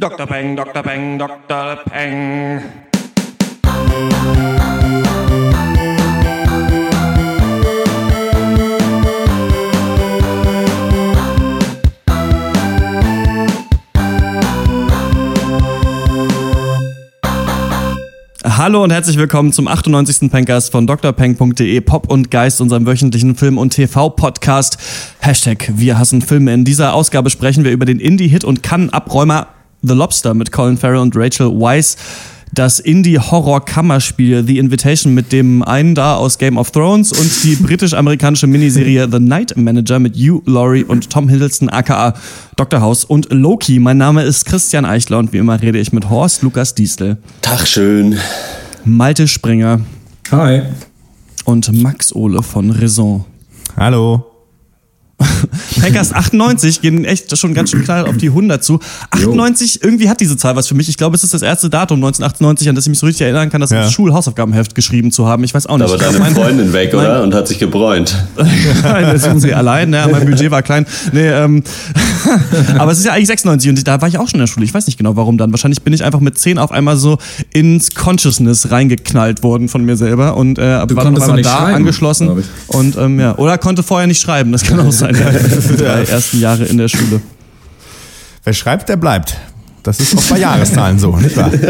Dr. Peng, Dr. Peng, Dr. Peng. Hallo und herzlich willkommen zum 98. Pencast von drpeng.de, Pop und Geist, unserem wöchentlichen Film- und TV-Podcast. Hashtag Wir hassen Filme. In dieser Ausgabe sprechen wir über den Indie-Hit und Kann-Abräumer The Lobster mit Colin Farrell und Rachel Weisz das Indie-Horror-Kammerspiel The Invitation mit dem einen da aus Game of Thrones und die britisch-amerikanische Miniserie The Night Manager mit Hugh Laurie und Tom Hiddleston aka Dr. House und Loki. Mein Name ist Christian Eichler und wie immer rede ich mit Horst Lukas Diestel. Tag schön. Malte Springer. Hi. Und Max Ole von Raison. Hallo. Packers 98 gehen echt schon ganz schön klar auf die 100 zu. 98, jo. irgendwie hat diese Zahl was für mich. Ich glaube, es ist das erste Datum 1998, an das ich mich so richtig erinnern kann, das ja. Schulhausaufgabenheft geschrieben zu haben. Ich weiß auch nicht. Da war deine mein, Freundin weg, oder? Und hat sich gebräunt. Nein, da sind sie allein. Ne? Mein Budget war klein. Nee, ähm, aber es ist ja eigentlich 96 und da war ich auch schon in der Schule. Ich weiß nicht genau, warum dann. Wahrscheinlich bin ich einfach mit 10 auf einmal so ins Consciousness reingeknallt worden von mir selber und äh, war dann auf einmal da angeschlossen. Und ähm, ja, oder konnte vorher nicht schreiben. Das kann auch sein die drei ersten Jahre in der Schule. Wer schreibt, der bleibt. Das ist auch bei Jahreszahlen so, nicht wahr?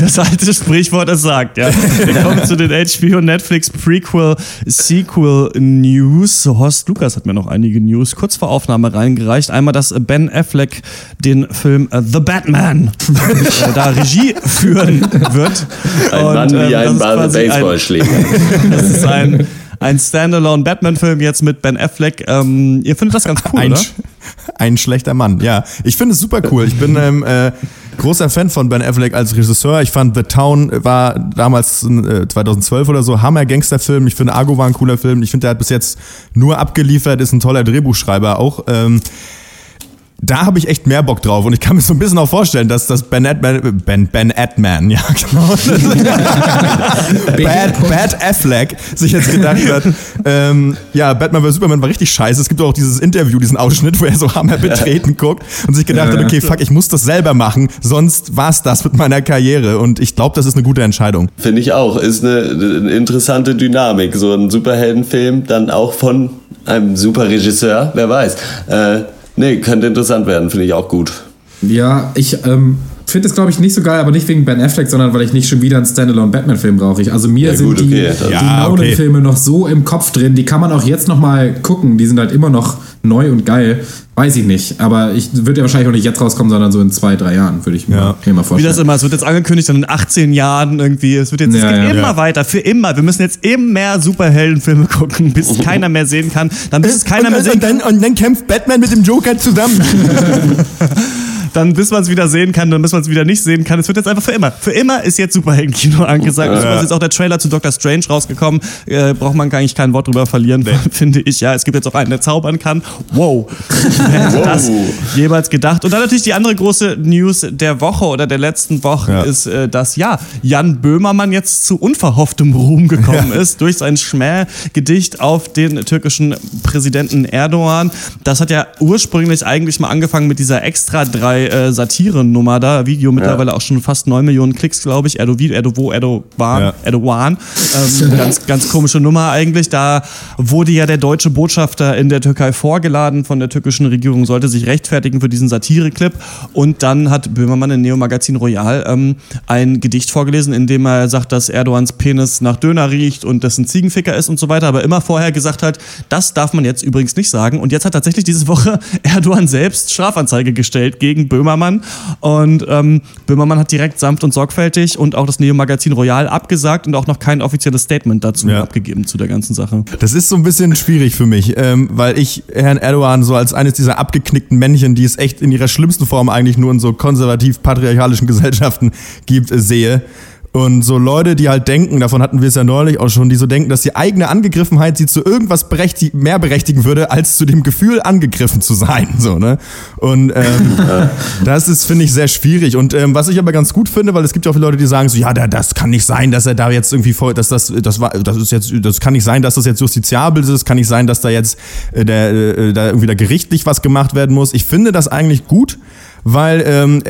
Das alte Sprichwort es sagt, ja. Wir kommen zu den HBO Netflix Prequel Sequel News. Horst Lukas hat mir noch einige News kurz vor Aufnahme reingereicht. Einmal, dass Ben Affleck den Film uh, The Batman äh, da Regie führen wird. Ein Und, Mann wie ähm, ein Baseballschläger. Das ist ein ein Standalone Batman-Film jetzt mit Ben Affleck. Ähm, ihr findet das ganz cool, ein, oder? Ein schlechter Mann, ja. Ich finde es super cool. Ich bin ähm, äh, großer Fan von Ben Affleck als Regisseur. Ich fand The Town war damals äh, 2012 oder so Hammer Gangsterfilm. Ich finde Argo war ein cooler Film. Ich finde, der hat bis jetzt nur abgeliefert, ist ein toller Drehbuchschreiber auch. Ähm, da habe ich echt mehr Bock drauf und ich kann mir so ein bisschen auch vorstellen, dass das Ben Adman, Ben, ben Adman, ja genau, Bad, Bad Affleck sich jetzt gedacht hat, ähm, ja, Batman vs. Superman war richtig scheiße. Es gibt auch dieses Interview, diesen Ausschnitt, wo er so hammer betreten guckt und sich gedacht ja, hat, okay, fuck, ich muss das selber machen, sonst war's das mit meiner Karriere und ich glaube, das ist eine gute Entscheidung. Finde ich auch, ist eine, eine interessante Dynamik, so ein Superheldenfilm dann auch von einem super Regisseur, wer weiß. Äh, Nee, könnte interessant werden, finde ich auch gut. Ja, ich ähm, finde es, glaube ich, nicht so geil, aber nicht wegen Ben Affleck, sondern weil ich nicht schon wieder einen Standalone-Batman-Film brauche. Also mir ja, sind gut, die, okay, die ja, Nolan-Filme okay. noch so im Kopf drin, die kann man auch jetzt noch mal gucken. Die sind halt immer noch neu und geil. Weiß ich nicht, aber ich würde ja wahrscheinlich auch nicht jetzt rauskommen, sondern so in zwei, drei Jahren, würde ich mir, ja. mir, mal vorstellen. Wie das immer, es wird jetzt angekündigt, dann in 18 Jahren irgendwie, es wird jetzt ja, es geht ja. immer weiter, für immer. Wir müssen jetzt immer mehr Superheldenfilme gucken, bis es keiner mehr sehen kann. Dann bis es keiner und, mehr sehen und dann, kann. Und dann kämpft Batman mit dem Joker zusammen. dann bis man es wieder sehen kann, dann bis man es wieder nicht sehen kann. Es wird jetzt einfach für immer. Für immer ist jetzt Superheldenkino angesagt. Ja. Es ist jetzt auch der Trailer zu Doctor Strange rausgekommen. Äh, braucht man gar nicht kein Wort drüber verlieren, nee. finde ich. Ja, es gibt jetzt auch einen, der zaubern kann. Wow. Wer hätte wow. das jemals gedacht? Und dann natürlich die andere große News der Woche oder der letzten Woche ja. ist, äh, dass ja, Jan Böhmermann jetzt zu unverhofftem Ruhm gekommen ja. ist durch sein Schmähgedicht auf den türkischen Präsidenten Erdogan. Das hat ja ursprünglich eigentlich mal angefangen mit dieser extra drei äh, Satire-Nummer da, Video mittlerweile ja. auch schon fast 9 Millionen Klicks, glaube ich. Erdogan, Erdovo, Erdogan, ja. Erdogan. Ähm, ganz, ganz komische Nummer eigentlich. Da wurde ja der deutsche Botschafter in der Türkei vorgeladen von der türkischen Regierung, sollte sich rechtfertigen für diesen Satire-Clip. Und dann hat Böhmermann in Neo Magazin Royal ähm, ein Gedicht vorgelesen, in dem er sagt, dass Erdogans Penis nach Döner riecht und das ein Ziegenficker ist und so weiter. Aber immer vorher gesagt hat, das darf man jetzt übrigens nicht sagen. Und jetzt hat tatsächlich diese Woche Erdogan selbst Strafanzeige gestellt gegen Böhmermann. Und ähm, Böhmermann hat direkt sanft und sorgfältig und auch das Neo-Magazin Royal abgesagt und auch noch kein offizielles Statement dazu ja. abgegeben zu der ganzen Sache. Das ist so ein bisschen schwierig für mich, ähm, weil ich Herrn Erdogan so als eines dieser abgeknickten Männchen, die es echt in ihrer schlimmsten Form eigentlich nur in so konservativ-patriarchalischen Gesellschaften gibt, äh, sehe. Und so Leute, die halt denken, davon hatten wir es ja neulich auch schon, die so denken, dass die eigene Angegriffenheit sie zu irgendwas berechtig mehr berechtigen würde, als zu dem Gefühl, angegriffen zu sein. So, ne? Und ähm, das ist, finde ich, sehr schwierig. Und ähm, was ich aber ganz gut finde, weil es gibt ja auch viele Leute, die sagen so, ja, das kann nicht sein, dass er da jetzt irgendwie voll, dass das, das war, das ist jetzt, das kann nicht sein, dass das jetzt justiziabel ist, kann nicht sein, dass da jetzt äh, der, äh, da irgendwie da gerichtlich was gemacht werden muss. Ich finde das eigentlich gut weil ähm,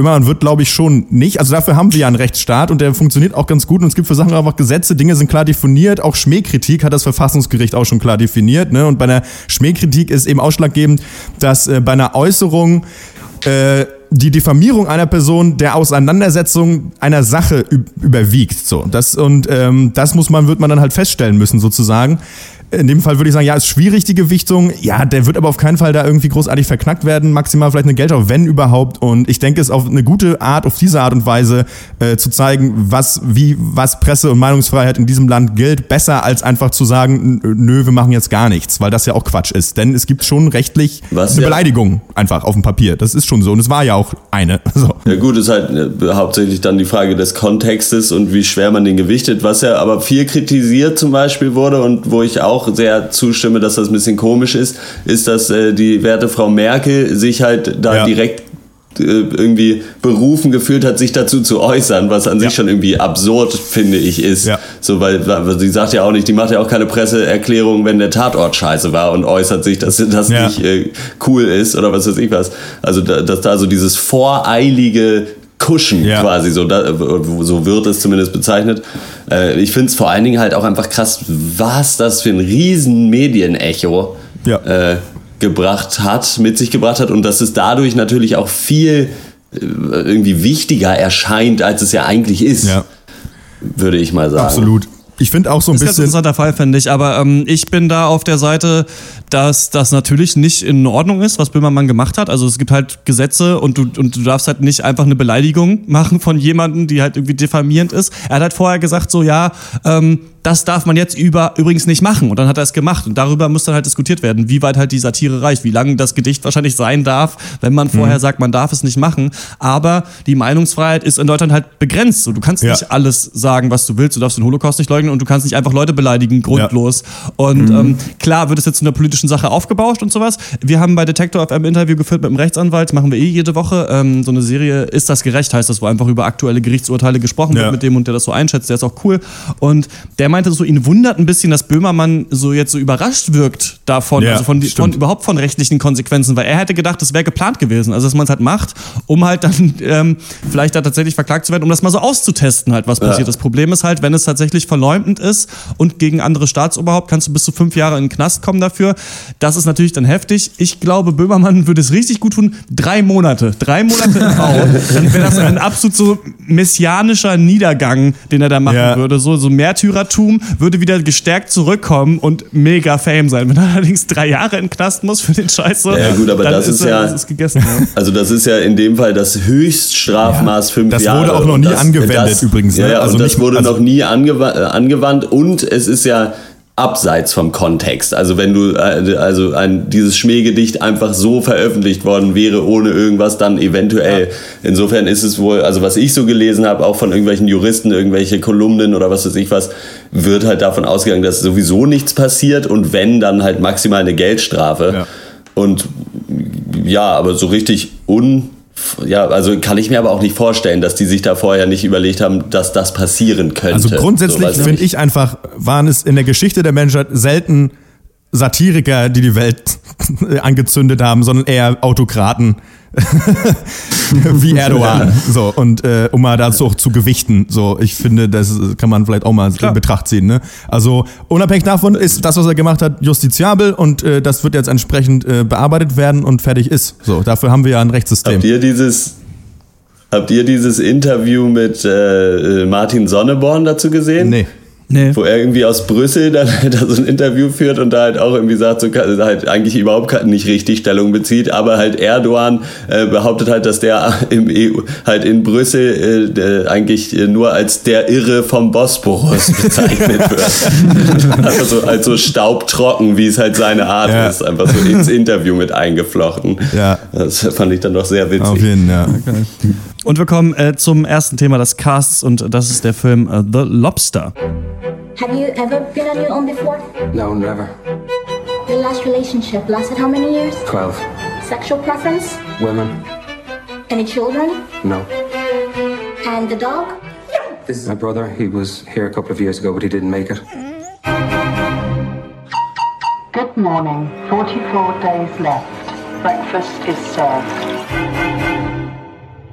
man wird, glaube ich, schon nicht. Also dafür haben wir ja einen Rechtsstaat und der funktioniert auch ganz gut und es gibt für Sachen einfach Gesetze, Dinge sind klar definiert. Auch Schmähkritik hat das Verfassungsgericht auch schon klar definiert. Ne? Und bei einer Schmähkritik ist eben ausschlaggebend, dass äh, bei einer Äußerung äh, die Diffamierung einer Person der Auseinandersetzung einer Sache überwiegt. So, das und ähm, das muss man wird man dann halt feststellen müssen sozusagen. In dem Fall würde ich sagen, ja, ist schwierig die Gewichtung. Ja, der wird aber auf keinen Fall da irgendwie großartig verknackt werden. Maximal vielleicht eine Geldstrafe, wenn überhaupt. Und ich denke, es ist auf eine gute Art, auf diese Art und Weise äh, zu zeigen, was, wie, was Presse- und Meinungsfreiheit in diesem Land gilt, besser als einfach zu sagen, nö, wir machen jetzt gar nichts, weil das ja auch Quatsch ist. Denn es gibt schon rechtlich was, eine ja. Beleidigung einfach auf dem Papier. Das ist schon so. Und es war ja auch eine. So. Ja gut, ist halt äh, hauptsächlich dann die Frage des Kontextes und wie schwer man den gewichtet, was ja aber viel kritisiert zum Beispiel wurde und wo ich auch auch sehr zustimme, dass das ein bisschen komisch ist, ist, dass äh, die werte Frau Merkel sich halt da ja. direkt äh, irgendwie berufen gefühlt hat, sich dazu zu äußern, was an ja. sich schon irgendwie absurd, finde ich, ist. Ja. So, weil, weil sie sagt ja auch nicht, die macht ja auch keine Presseerklärung, wenn der Tatort scheiße war und äußert sich, dass das nicht äh, cool ist oder was weiß ich was. Also, da, dass da so dieses voreilige Kuschen ja. quasi, so, da, so wird es zumindest bezeichnet. Äh, ich finde es vor allen Dingen halt auch einfach krass, was das für ein riesen Medienecho ja. äh, gebracht hat, mit sich gebracht hat und dass es dadurch natürlich auch viel äh, irgendwie wichtiger erscheint, als es ja eigentlich ist. Ja. Würde ich mal sagen. Absolut. Ich finde auch so ein das bisschen. Das ist ein interessanter Fall, finde ich. Aber ähm, ich bin da auf der Seite, dass das natürlich nicht in Ordnung ist, was Böhmermann gemacht hat. Also es gibt halt Gesetze und du, und du darfst halt nicht einfach eine Beleidigung machen von jemandem, die halt irgendwie diffamierend ist. Er hat halt vorher gesagt, so ja, ähm, das darf man jetzt über, übrigens nicht machen. Und dann hat er es gemacht. Und darüber muss dann halt diskutiert werden, wie weit halt die Satire reicht, wie lang das Gedicht wahrscheinlich sein darf, wenn man vorher mhm. sagt, man darf es nicht machen. Aber die Meinungsfreiheit ist in Deutschland halt begrenzt. So, du kannst ja. nicht alles sagen, was du willst. Du darfst den Holocaust nicht leugnen und du kannst nicht einfach Leute beleidigen, grundlos. Ja. Und mhm. ähm, klar wird es jetzt zu einer politischen Sache aufgebauscht und sowas. Wir haben bei Detektor auf einem Interview geführt mit einem Rechtsanwalt, machen wir eh jede Woche. Ähm, so eine Serie, ist das gerecht, heißt das, wo einfach über aktuelle Gerichtsurteile gesprochen ja. wird mit dem und der das so einschätzt. Der ist auch cool. Und der meinte so, ihn wundert ein bisschen, dass Böhmermann so jetzt so überrascht wirkt davon, ja, also von, von, überhaupt von rechtlichen Konsequenzen, weil er hätte gedacht, das wäre geplant gewesen, also dass man es halt macht, um halt dann ähm, vielleicht da tatsächlich verklagt zu werden, um das mal so auszutesten halt, was passiert. Ja. Das Problem ist halt, wenn es tatsächlich verleumdend ist und gegen andere Staatsoberhaupt kannst du bis zu fünf Jahre in den Knast kommen dafür. Das ist natürlich dann heftig. Ich glaube, Böhmermann würde es richtig gut tun. Drei Monate, drei Monate im Bau, dann wäre das ein absolut so messianischer Niedergang, den er da machen ja. würde, so, so Märtyrertum würde wieder gestärkt zurückkommen und mega Fame sein. Wenn er allerdings drei Jahre in den Knast muss für den Scheiß, so, ja gut, aber das ist, ist ja, das ist gegessen, ja. also das ist ja in dem Fall das Höchststrafmaß ja, fünf das Jahre. Das wurde auch noch nie das, angewendet das, übrigens. Ne? Ja, also und das nicht, wurde also noch nie angewandt, äh, angewandt und es ist ja abseits vom Kontext. Also wenn du äh, also ein, dieses Schmähgedicht einfach so veröffentlicht worden wäre ohne irgendwas, dann eventuell. Ja. Insofern ist es wohl, also was ich so gelesen habe, auch von irgendwelchen Juristen, irgendwelche Kolumnen oder was weiß ich was, wird halt davon ausgegangen, dass sowieso nichts passiert und wenn dann halt maximal eine Geldstrafe. Ja. Und ja, aber so richtig un ja, also kann ich mir aber auch nicht vorstellen, dass die sich da vorher nicht überlegt haben, dass das passieren könnte. Also grundsätzlich so, finde ich einfach, waren es in der Geschichte der Menschheit selten Satiriker, die die Welt angezündet haben, sondern eher Autokraten wie Erdogan. So, und äh, um mal dazu auch zu gewichten. So, ich finde, das kann man vielleicht auch mal Klar. in Betracht ziehen. Ne? Also unabhängig davon ist das, was er gemacht hat, justiziabel und äh, das wird jetzt entsprechend äh, bearbeitet werden und fertig ist. So, dafür haben wir ja ein Rechtssystem. Habt ihr dieses, habt ihr dieses Interview mit äh, Martin Sonneborn dazu gesehen? Nee. Nee. Wo er irgendwie aus Brüssel dann halt so ein Interview führt und da halt auch irgendwie sagt, so halt eigentlich überhaupt nicht richtig Stellung bezieht, aber halt Erdogan äh, behauptet halt, dass der im EU, halt in Brüssel äh, eigentlich nur als der Irre vom Bosporus bezeichnet wird. also so, als so staubtrocken, wie es halt seine Art ja. ist, einfach so ins Interview mit eingeflochten. Ja. Das fand ich dann doch sehr witzig. Auf jeden, ja. Okay. Und wir kommen äh, zum ersten Thema des Casts und das ist der Film uh, The Lobster. Have you ever been on your own before? No, never. Your last relationship lasted how many years? Twelve. Sexual preference? Women. Any children? No. And the dog? This is my brother. He was here a couple of years ago, but he didn't make it. Good morning. 44 days left. Breakfast is served.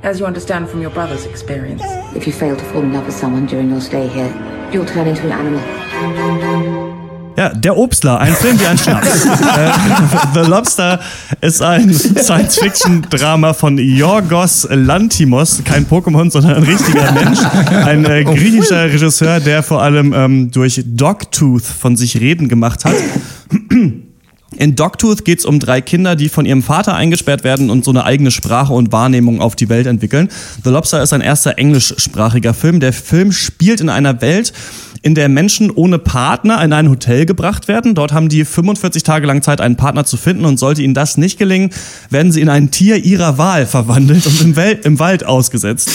As you understand from your brother's experience. If you fail to fall in love with someone during your stay here, you'll turn into an animal. Ja, Der Obstler, ein Film wie ein Schnaps. Äh, The Lobster ist ein Science-Fiction-Drama von Yorgos Lantimos, kein Pokémon, sondern ein richtiger Mensch. Ein äh, griechischer Regisseur, der vor allem ähm, durch Dogtooth von sich reden gemacht hat. In Dogtooth geht es um drei Kinder, die von ihrem Vater eingesperrt werden und so eine eigene Sprache und Wahrnehmung auf die Welt entwickeln. The Lobster ist ein erster englischsprachiger Film. Der Film spielt in einer Welt, in der Menschen ohne Partner in ein Hotel gebracht werden. Dort haben die 45 Tage lang Zeit, einen Partner zu finden und sollte ihnen das nicht gelingen, werden sie in ein Tier ihrer Wahl verwandelt und im, Wel im Wald ausgesetzt.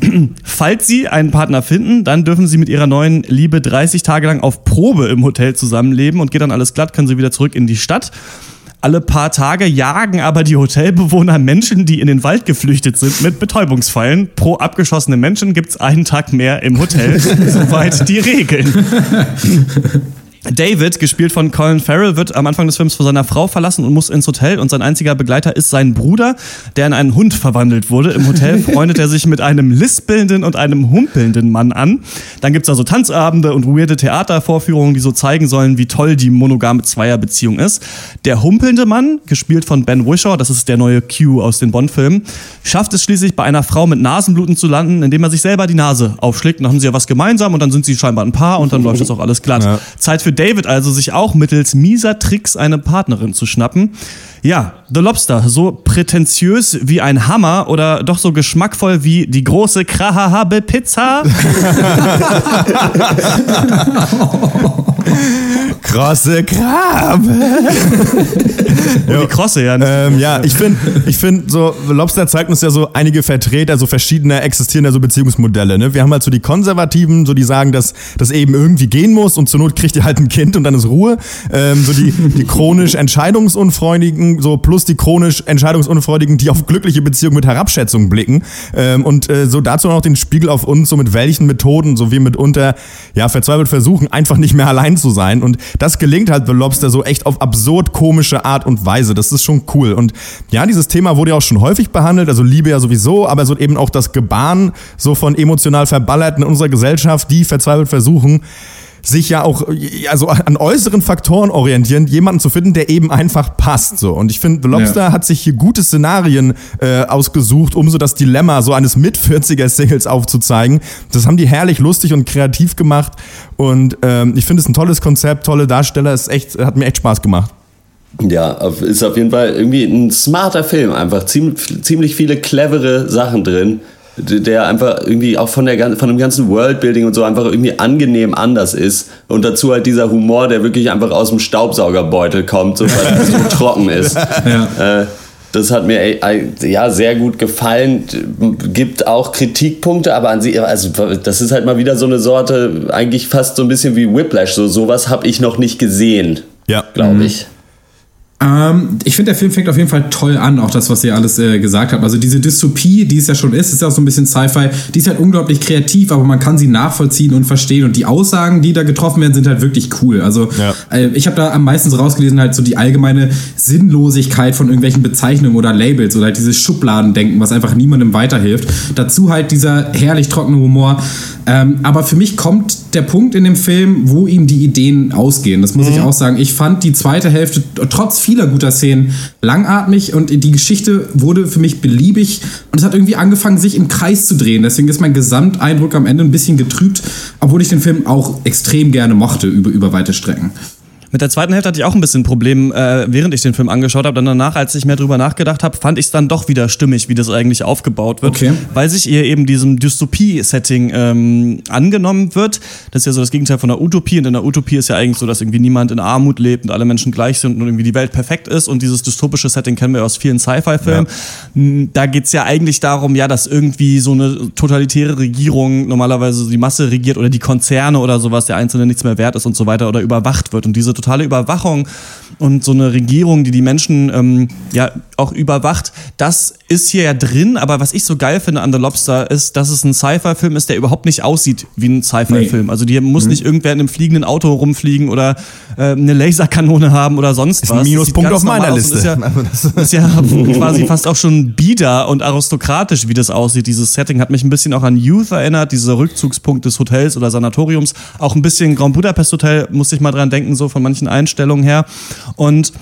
Falls sie einen Partner finden, dann dürfen sie mit ihrer neuen Liebe 30 Tage lang auf Probe im Hotel zusammenleben und geht dann alles glatt, können sie wieder zurück in die Stadt. Alle paar Tage jagen aber die Hotelbewohner Menschen, die in den Wald geflüchtet sind, mit Betäubungspfeilen. Pro abgeschossene Menschen gibt's einen Tag mehr im Hotel. Soweit die Regeln. David, gespielt von Colin Farrell, wird am Anfang des Films von seiner Frau verlassen und muss ins Hotel und sein einziger Begleiter ist sein Bruder, der in einen Hund verwandelt wurde. Im Hotel freundet er sich mit einem lispelnden und einem humpelnden Mann an. Dann gibt's da so Tanzabende und weirde Theatervorführungen, die so zeigen sollen, wie toll die monogame Zweierbeziehung ist. Der humpelnde Mann, gespielt von Ben Wishaw, das ist der neue Q aus den Bond-Filmen, schafft es schließlich bei einer Frau mit Nasenbluten zu landen, indem er sich selber die Nase aufschlägt. Dann haben sie ja was gemeinsam und dann sind sie scheinbar ein Paar und dann läuft das auch alles glatt. Ja. Zeit für David also, sich auch mittels mieser Tricks eine Partnerin zu schnappen. Ja, The Lobster, so prätentiös wie ein Hammer oder doch so geschmackvoll wie die große Krahahabe Pizza? Krosse Krabbe. oh, die Krosse, ja. Ähm, ja, ich finde, ich find, so, Lobster zeigt uns ja so einige Vertreter so verschiedener existierender so Beziehungsmodelle. Ne? Wir haben halt so die Konservativen, so die sagen, dass das eben irgendwie gehen muss und zur Not kriegt ihr halt ein Kind und dann ist Ruhe. Ähm, so die, die chronisch Entscheidungsunfreudigen, so plus die chronisch Entscheidungsunfreudigen, die auf glückliche Beziehungen mit Herabschätzung blicken. Ähm, und äh, so dazu noch den Spiegel auf uns, so mit welchen Methoden so wir mitunter ja verzweifelt versuchen, einfach nicht mehr allein zu sein. Und das gelingt halt The Lobster so echt auf absurd komische Art und Weise. Das ist schon cool. Und ja, dieses Thema wurde ja auch schon häufig behandelt, also Liebe ja sowieso, aber so eben auch das Gebaren so von emotional Verballerten in unserer Gesellschaft, die verzweifelt versuchen, sich ja auch also an äußeren Faktoren orientieren, jemanden zu finden, der eben einfach passt. So. Und ich finde, The Lobster ja. hat sich hier gute Szenarien äh, ausgesucht, um so das Dilemma so eines Mit-40er-Singles aufzuzeigen. Das haben die herrlich lustig und kreativ gemacht. Und ähm, ich finde es ein tolles Konzept, tolle Darsteller. Es echt, hat mir echt Spaß gemacht. Ja, ist auf jeden Fall irgendwie ein smarter Film. Einfach ziemlich, ziemlich viele clevere Sachen drin der einfach irgendwie auch von, der, von dem ganzen Worldbuilding und so einfach irgendwie angenehm anders ist. Und dazu halt dieser Humor, der wirklich einfach aus dem Staubsaugerbeutel kommt, so, weil es so trocken ist. Ja. Äh, das hat mir ja sehr gut gefallen. Gibt auch Kritikpunkte, aber an sich, also das ist halt mal wieder so eine Sorte, eigentlich fast so ein bisschen wie Whiplash. So sowas habe ich noch nicht gesehen, ja. glaube ich. Mhm. Ähm, ich finde, der Film fängt auf jeden Fall toll an, auch das, was ihr alles äh, gesagt habt. Also diese Dystopie, die es ja schon ist, ist ja auch so ein bisschen Sci-Fi, die ist halt unglaublich kreativ, aber man kann sie nachvollziehen und verstehen. Und die Aussagen, die da getroffen werden, sind halt wirklich cool. Also ja. äh, ich habe da am meisten rausgelesen, halt so die allgemeine Sinnlosigkeit von irgendwelchen Bezeichnungen oder Labels oder halt dieses Schubladendenken, was einfach niemandem weiterhilft. Dazu halt dieser herrlich trockene Humor. Ähm, aber für mich kommt der Punkt in dem Film, wo ihm die Ideen ausgehen. Das muss mhm. ich auch sagen. Ich fand die zweite Hälfte trotz vieler guter Szenen langatmig und die Geschichte wurde für mich beliebig und es hat irgendwie angefangen, sich im Kreis zu drehen. Deswegen ist mein Gesamteindruck am Ende ein bisschen getrübt, obwohl ich den Film auch extrem gerne mochte über, über weite Strecken. Mit der zweiten Hälfte hatte ich auch ein bisschen Problem, äh, während ich den Film angeschaut habe. Dann danach, als ich mehr drüber nachgedacht habe, fand ich es dann doch wieder stimmig, wie das eigentlich aufgebaut wird. Okay. Weil sich ihr eben diesem Dystopie-Setting ähm, angenommen wird. Das ist ja so das Gegenteil von der Utopie. Und in der Utopie ist ja eigentlich so, dass irgendwie niemand in Armut lebt und alle Menschen gleich sind und irgendwie die Welt perfekt ist. Und dieses dystopische Setting kennen wir aus vielen Sci-Fi-Filmen. Ja. Da geht's ja eigentlich darum, ja, dass irgendwie so eine totalitäre Regierung normalerweise die Masse regiert oder die Konzerne oder sowas, der Einzelne nichts mehr wert ist und so weiter oder überwacht wird. Und diese totale Überwachung und so eine Regierung, die die Menschen ähm, ja auch überwacht, das ist hier ja drin. Aber was ich so geil finde an The Lobster ist, dass es ein Sci-Fi-Film ist, der überhaupt nicht aussieht wie ein Sci-Fi-Film. Nee. Also hier muss mhm. nicht irgendwer in einem fliegenden Auto rumfliegen oder äh, eine Laserkanone haben oder sonst ist was. Ein Minuspunkt auf meiner Liste. Ist ja, ist ja quasi fast auch schon bieder und aristokratisch, wie das aussieht. Dieses Setting hat mich ein bisschen auch an Youth erinnert, dieser Rückzugspunkt des Hotels oder Sanatoriums. Auch ein bisschen Grand Budapest Hotel, musste ich mal dran denken, so von manchen Einstellungen her. Und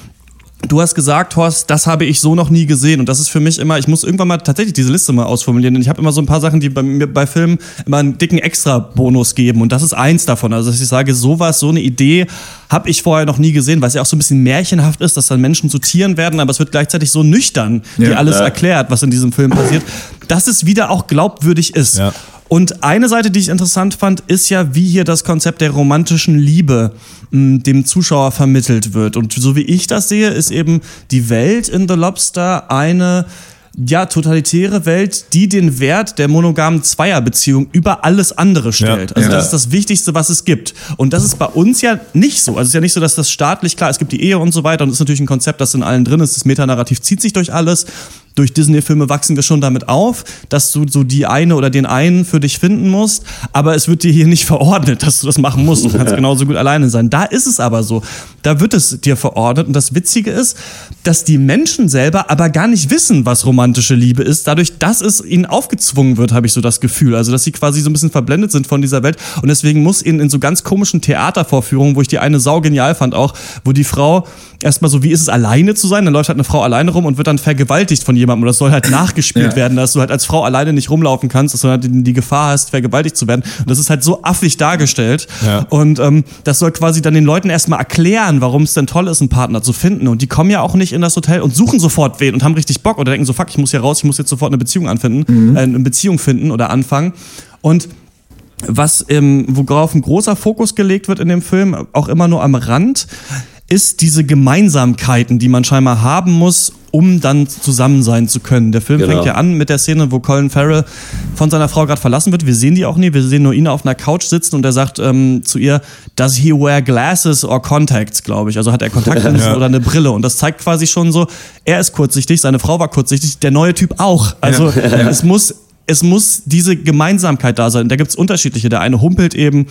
Du hast gesagt, Horst, das habe ich so noch nie gesehen. Und das ist für mich immer, ich muss irgendwann mal tatsächlich diese Liste mal ausformulieren. Denn ich habe immer so ein paar Sachen, die bei mir bei Filmen immer einen dicken Extra-Bonus geben. Und das ist eins davon. Also, dass ich sage, sowas, so eine Idee habe ich vorher noch nie gesehen, weil es ja auch so ein bisschen märchenhaft ist, dass dann Menschen zu Tieren werden, aber es wird gleichzeitig so nüchtern, ja, die alles ja. erklärt, was in diesem Film passiert, dass es wieder auch glaubwürdig ist. Ja. Und eine Seite, die ich interessant fand, ist ja, wie hier das Konzept der romantischen Liebe mh, dem Zuschauer vermittelt wird. Und so wie ich das sehe, ist eben die Welt in The Lobster eine ja, totalitäre Welt, die den Wert der monogamen Zweierbeziehung über alles andere stellt. Ja, also ja. das ist das Wichtigste, was es gibt. Und das ist bei uns ja nicht so. Also es ist ja nicht so, dass das staatlich, klar, es gibt die Ehe und so weiter und es ist natürlich ein Konzept, das in allen drin ist. Das Metanarrativ zieht sich durch alles durch Disney-Filme wachsen wir schon damit auf, dass du so die eine oder den einen für dich finden musst, aber es wird dir hier nicht verordnet, dass du das machen musst. Du kannst genauso gut alleine sein. Da ist es aber so. Da wird es dir verordnet. Und das Witzige ist, dass die Menschen selber aber gar nicht wissen, was romantische Liebe ist, dadurch, dass es ihnen aufgezwungen wird, habe ich so das Gefühl. Also, dass sie quasi so ein bisschen verblendet sind von dieser Welt. Und deswegen muss ihnen in so ganz komischen Theatervorführungen, wo ich die eine Sau genial fand auch, wo die Frau erstmal so, wie ist es alleine zu sein? Dann läuft halt eine Frau alleine rum und wird dann vergewaltigt von jemandem. Oder es soll halt nachgespielt ja. werden, dass du halt als Frau alleine nicht rumlaufen kannst, dass du halt die Gefahr hast, vergewaltigt zu werden. Und das ist halt so affig dargestellt. Ja. Und ähm, das soll quasi dann den Leuten erstmal erklären, warum es denn toll ist, einen Partner zu finden. Und die kommen ja auch nicht in das Hotel und suchen sofort wen und haben richtig Bock oder denken so, fuck, ich muss hier raus, ich muss jetzt sofort eine Beziehung anfinden, mhm. äh, eine Beziehung finden oder anfangen. Und was, ähm, worauf ein großer Fokus gelegt wird in dem Film, auch immer nur am Rand, ist diese Gemeinsamkeiten, die man scheinbar haben muss, um dann zusammen sein zu können. Der Film genau. fängt ja an mit der Szene, wo Colin Farrell von seiner Frau gerade verlassen wird. Wir sehen die auch nie, wir sehen nur ihn auf einer Couch sitzen und er sagt ähm, zu ihr, does he wear glasses or contacts, glaube ich. Also hat er Kontaktlinsen ja. oder eine Brille. Und das zeigt quasi schon so, er ist kurzsichtig, seine Frau war kurzsichtig, der neue Typ auch. Also ja. es muss es muss diese Gemeinsamkeit da sein. Da gibt's unterschiedliche. Der eine humpelt eben,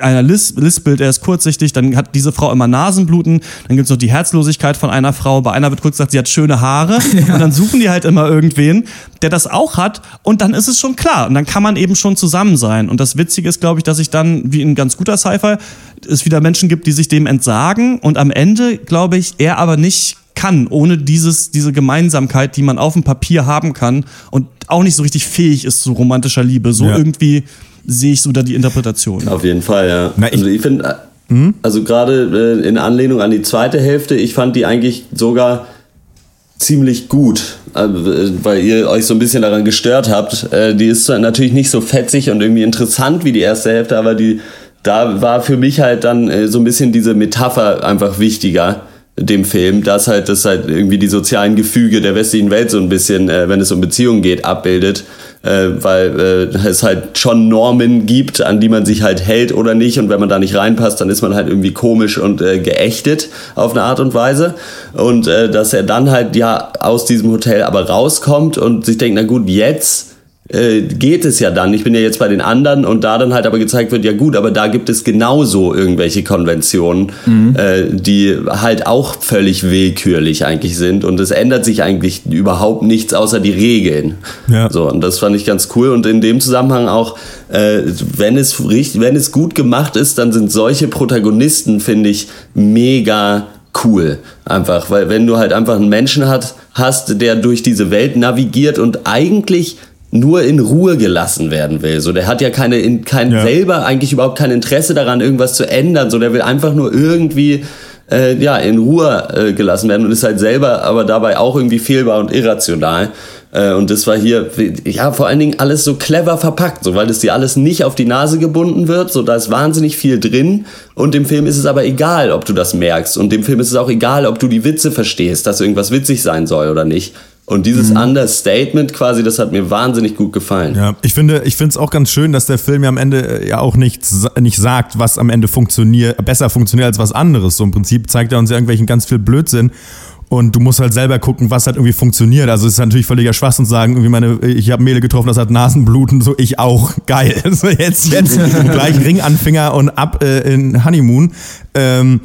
einer lispelt, er ist kurzsichtig, dann hat diese Frau immer Nasenbluten, dann gibt's noch die Herzlosigkeit von einer Frau, bei einer wird kurz gesagt, sie hat schöne Haare ja. und dann suchen die halt immer irgendwen, der das auch hat und dann ist es schon klar und dann kann man eben schon zusammen sein. Und das Witzige ist, glaube ich, dass ich dann, wie ein ganz guter Sci-Fi, es wieder Menschen gibt, die sich dem entsagen und am Ende, glaube ich, er aber nicht kann, ohne dieses, diese Gemeinsamkeit, die man auf dem Papier haben kann und auch nicht so richtig fähig ist zu romantischer Liebe. So ja. irgendwie sehe ich so da die Interpretation. Auf jeden Fall, ja. Na, ich, also ich finde, hm? also gerade äh, in Anlehnung an die zweite Hälfte, ich fand die eigentlich sogar ziemlich gut, äh, weil ihr euch so ein bisschen daran gestört habt. Äh, die ist natürlich nicht so fetzig und irgendwie interessant wie die erste Hälfte, aber die da war für mich halt dann äh, so ein bisschen diese Metapher einfach wichtiger dem Film, dass halt das halt irgendwie die sozialen Gefüge der westlichen Welt so ein bisschen, äh, wenn es um Beziehungen geht, abbildet, äh, weil äh, es halt schon Normen gibt, an die man sich halt hält oder nicht. Und wenn man da nicht reinpasst, dann ist man halt irgendwie komisch und äh, geächtet auf eine Art und Weise. Und äh, dass er dann halt ja aus diesem Hotel aber rauskommt und sich denkt, na gut, jetzt äh, geht es ja dann. Ich bin ja jetzt bei den anderen und da dann halt aber gezeigt wird, ja gut, aber da gibt es genauso irgendwelche Konventionen, mhm. äh, die halt auch völlig willkürlich eigentlich sind und es ändert sich eigentlich überhaupt nichts außer die Regeln. Ja. So, und das fand ich ganz cool und in dem Zusammenhang auch, äh, wenn es richtig, wenn es gut gemacht ist, dann sind solche Protagonisten, finde ich, mega cool. Einfach, weil wenn du halt einfach einen Menschen hat, hast, der durch diese Welt navigiert und eigentlich nur in Ruhe gelassen werden will. So, der hat ja keine, kein ja. selber eigentlich überhaupt kein Interesse daran, irgendwas zu ändern. So, der will einfach nur irgendwie äh, ja in Ruhe äh, gelassen werden und ist halt selber aber dabei auch irgendwie fehlbar und irrational. Äh, und das war hier ja vor allen Dingen alles so clever verpackt, so weil das dir alles nicht auf die Nase gebunden wird. So, da ist wahnsinnig viel drin und dem Film ist es aber egal, ob du das merkst und dem Film ist es auch egal, ob du die Witze verstehst, dass irgendwas witzig sein soll oder nicht. Und dieses mhm. Understatement quasi, das hat mir wahnsinnig gut gefallen. Ja, ich finde, ich finde es auch ganz schön, dass der Film ja am Ende äh, ja auch nicht, nicht sagt, was am Ende funktioniert, besser funktioniert als was anderes. So im Prinzip zeigt er uns ja irgendwelchen ganz viel Blödsinn. Und du musst halt selber gucken, was halt irgendwie funktioniert. Also es ist natürlich völliger Schwachsinn zu sagen, irgendwie meine, ich habe Mele getroffen, das hat Nasenbluten, so ich auch. Geil. Also jetzt, jetzt gleich Ringanfänger und ab äh, in Honeymoon. Ähm,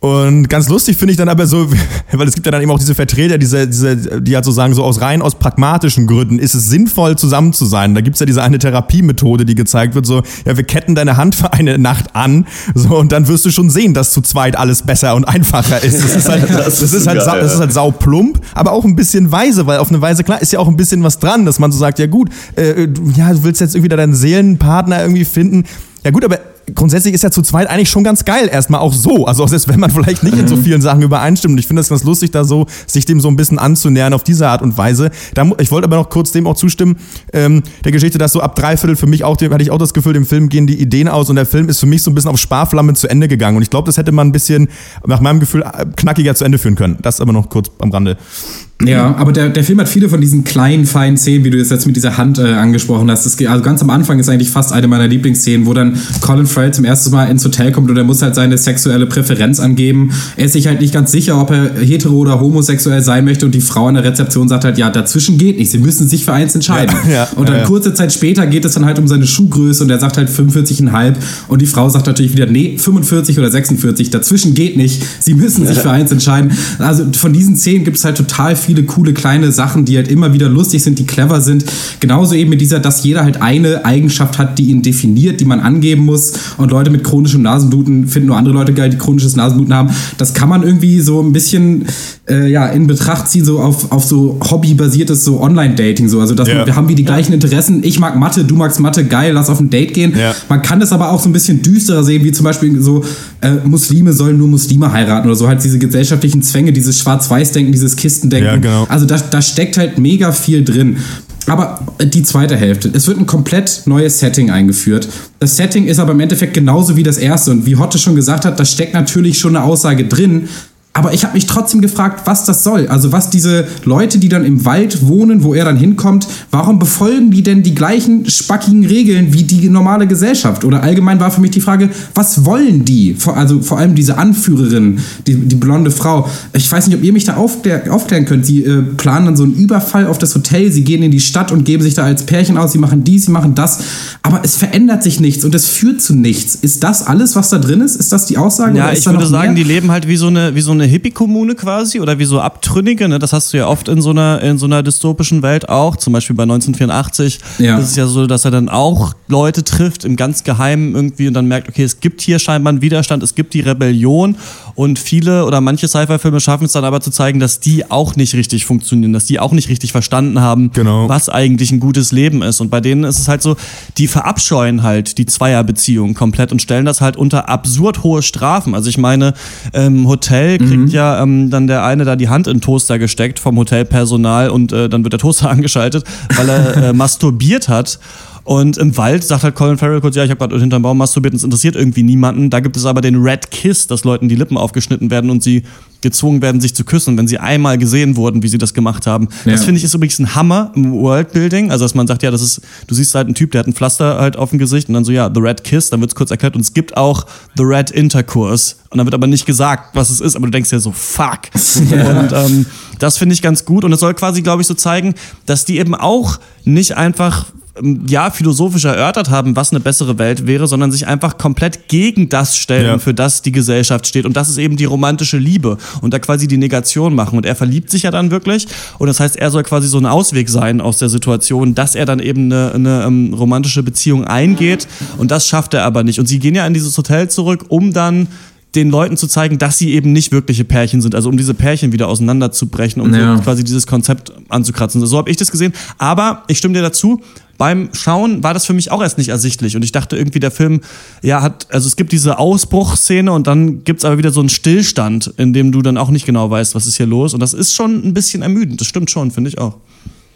und ganz lustig finde ich dann aber so, weil es gibt ja dann eben auch diese Vertreter, diese, diese, die halt so sagen, so aus rein aus pragmatischen Gründen ist es sinnvoll, zusammen zu sein. Da gibt's ja diese eine Therapiemethode, die gezeigt wird, so, ja, wir ketten deine Hand für eine Nacht an, so, und dann wirst du schon sehen, dass zu zweit alles besser und einfacher ist. Das ist halt, das, das ist halt, sau, das ist halt sauplump, aber auch ein bisschen weise, weil auf eine Weise, klar, ist ja auch ein bisschen was dran, dass man so sagt, ja gut, äh, ja, du willst jetzt irgendwie deinen Seelenpartner irgendwie finden. Ja gut, aber grundsätzlich ist ja zu zweit eigentlich schon ganz geil, erstmal auch so. Also selbst wenn man vielleicht nicht in so mhm. vielen Sachen übereinstimmt. Und ich finde das ganz lustig, da so sich dem so ein bisschen anzunähern auf diese Art und Weise. Da, ich wollte aber noch kurz dem auch zustimmen, ähm, der Geschichte, dass so ab dreiviertel für mich auch, hatte ich auch das Gefühl, dem Film gehen die Ideen aus und der Film ist für mich so ein bisschen auf Sparflamme zu Ende gegangen. Und ich glaube, das hätte man ein bisschen, nach meinem Gefühl, knackiger zu Ende führen können. Das aber noch kurz am Rande. Ja, aber der, der Film hat viele von diesen kleinen, feinen Szenen, wie du das jetzt mit dieser Hand äh, angesprochen hast. Das, also ganz am Anfang ist eigentlich fast eine meiner Lieblingsszenen, wo dann Colin Farrell zum ersten Mal ins Hotel kommt und er muss halt seine sexuelle Präferenz angeben. Er ist sich halt nicht ganz sicher, ob er hetero oder homosexuell sein möchte und die Frau an der Rezeption sagt halt, ja, dazwischen geht nicht, sie müssen sich für eins entscheiden. Ja, ja, und dann ja, kurze Zeit später geht es dann halt um seine Schuhgröße und er sagt halt 45,5 und die Frau sagt natürlich wieder, nee, 45 oder 46, dazwischen geht nicht, sie müssen sich für eins entscheiden. Also von diesen Szenen gibt es halt total viele coole kleine Sachen, die halt immer wieder lustig sind, die clever sind. Genauso eben mit dieser, dass jeder halt eine Eigenschaft hat, die ihn definiert, die man angeben muss. Und Leute mit chronischem Nasenbluten finden nur andere Leute geil, die chronisches Nasenbluten haben. Das kann man irgendwie so ein bisschen äh, ja, in Betracht ziehen, so auf, auf so hobbybasiertes so Online-Dating. So. Also dass ja. wir haben wie die gleichen Interessen. Ich mag Mathe, du magst Mathe, geil, lass auf ein Date gehen. Ja. Man kann das aber auch so ein bisschen düsterer sehen, wie zum Beispiel so, äh, Muslime sollen nur Muslime heiraten oder so. Halt diese gesellschaftlichen Zwänge, dieses Schwarz-Weiß-Denken, dieses Kistendenken. Ja, genau. Also da, da steckt halt mega viel drin. Aber die zweite Hälfte. Es wird ein komplett neues Setting eingeführt. Das Setting ist aber im Endeffekt genauso wie das erste. Und wie Hotte schon gesagt hat, da steckt natürlich schon eine Aussage drin. Aber ich habe mich trotzdem gefragt, was das soll. Also was diese Leute, die dann im Wald wohnen, wo er dann hinkommt, warum befolgen die denn die gleichen spackigen Regeln wie die normale Gesellschaft? Oder allgemein war für mich die Frage, was wollen die? Also vor allem diese Anführerin, die, die blonde Frau. Ich weiß nicht, ob ihr mich da aufklär, aufklären könnt. Sie äh, planen dann so einen Überfall auf das Hotel, sie gehen in die Stadt und geben sich da als Pärchen aus, sie machen dies, sie machen das. Aber es verändert sich nichts und es führt zu nichts. Ist das alles, was da drin ist? Ist das die Aussage? Ja, ich würde sagen, mehr? die leben halt wie so eine, wie so eine Hippie-Kommune quasi oder wie so Abtrünnige. Ne? Das hast du ja oft in so einer in so einer dystopischen Welt auch. Zum Beispiel bei 1984 ja. ist es ja so, dass er dann auch Leute trifft im ganz Geheimen irgendwie und dann merkt, okay, es gibt hier scheinbar einen Widerstand, es gibt die Rebellion und viele oder manche Sci-Fi-Filme schaffen es dann aber zu zeigen, dass die auch nicht richtig funktionieren, dass die auch nicht richtig verstanden haben, genau. was eigentlich ein gutes Leben ist. Und bei denen ist es halt so, die verabscheuen halt die Zweierbeziehung komplett und stellen das halt unter absurd hohe Strafen. Also ich meine, ähm, Hotel kriegt mhm. ja ähm, dann der eine da die Hand in den Toaster gesteckt vom Hotelpersonal und äh, dann wird der Toaster angeschaltet, weil er äh, masturbiert hat. Und im Wald sagt halt Colin Farrell kurz, ja, ich habe gerade hinterm Baum masturbiert und es interessiert irgendwie niemanden. Da gibt es aber den Red Kiss, dass Leuten die Lippen aufgeschnitten werden und sie gezwungen werden, sich zu küssen, wenn sie einmal gesehen wurden, wie sie das gemacht haben. Ja. Das finde ich ist übrigens ein Hammer im Worldbuilding. Also, dass man sagt, ja, das ist, du siehst halt einen Typ, der hat ein Pflaster halt auf dem Gesicht und dann so, ja, The Red Kiss, dann wird es kurz erklärt und es gibt auch The Red Intercourse. Und dann wird aber nicht gesagt, was es ist, aber du denkst ja so, fuck. Ja. Und ähm, das finde ich ganz gut. Und es soll quasi, glaube ich, so zeigen, dass die eben auch nicht einfach ja, philosophisch erörtert haben, was eine bessere Welt wäre, sondern sich einfach komplett gegen das stellen, ja. für das die Gesellschaft steht. Und das ist eben die romantische Liebe und da quasi die Negation machen. Und er verliebt sich ja dann wirklich. Und das heißt, er soll quasi so ein Ausweg sein aus der Situation, dass er dann eben eine, eine um, ähm, romantische Beziehung eingeht. Und das schafft er aber nicht. Und sie gehen ja in dieses Hotel zurück, um dann den Leuten zu zeigen, dass sie eben nicht wirkliche Pärchen sind, also um diese Pärchen wieder auseinanderzubrechen, um ja. so quasi dieses Konzept anzukratzen. So habe ich das gesehen. Aber ich stimme dir dazu, beim Schauen war das für mich auch erst nicht ersichtlich und ich dachte irgendwie, der Film, ja, hat, also es gibt diese Ausbruchsszene und dann gibt es aber wieder so einen Stillstand, in dem du dann auch nicht genau weißt, was ist hier los und das ist schon ein bisschen ermüdend, das stimmt schon, finde ich auch.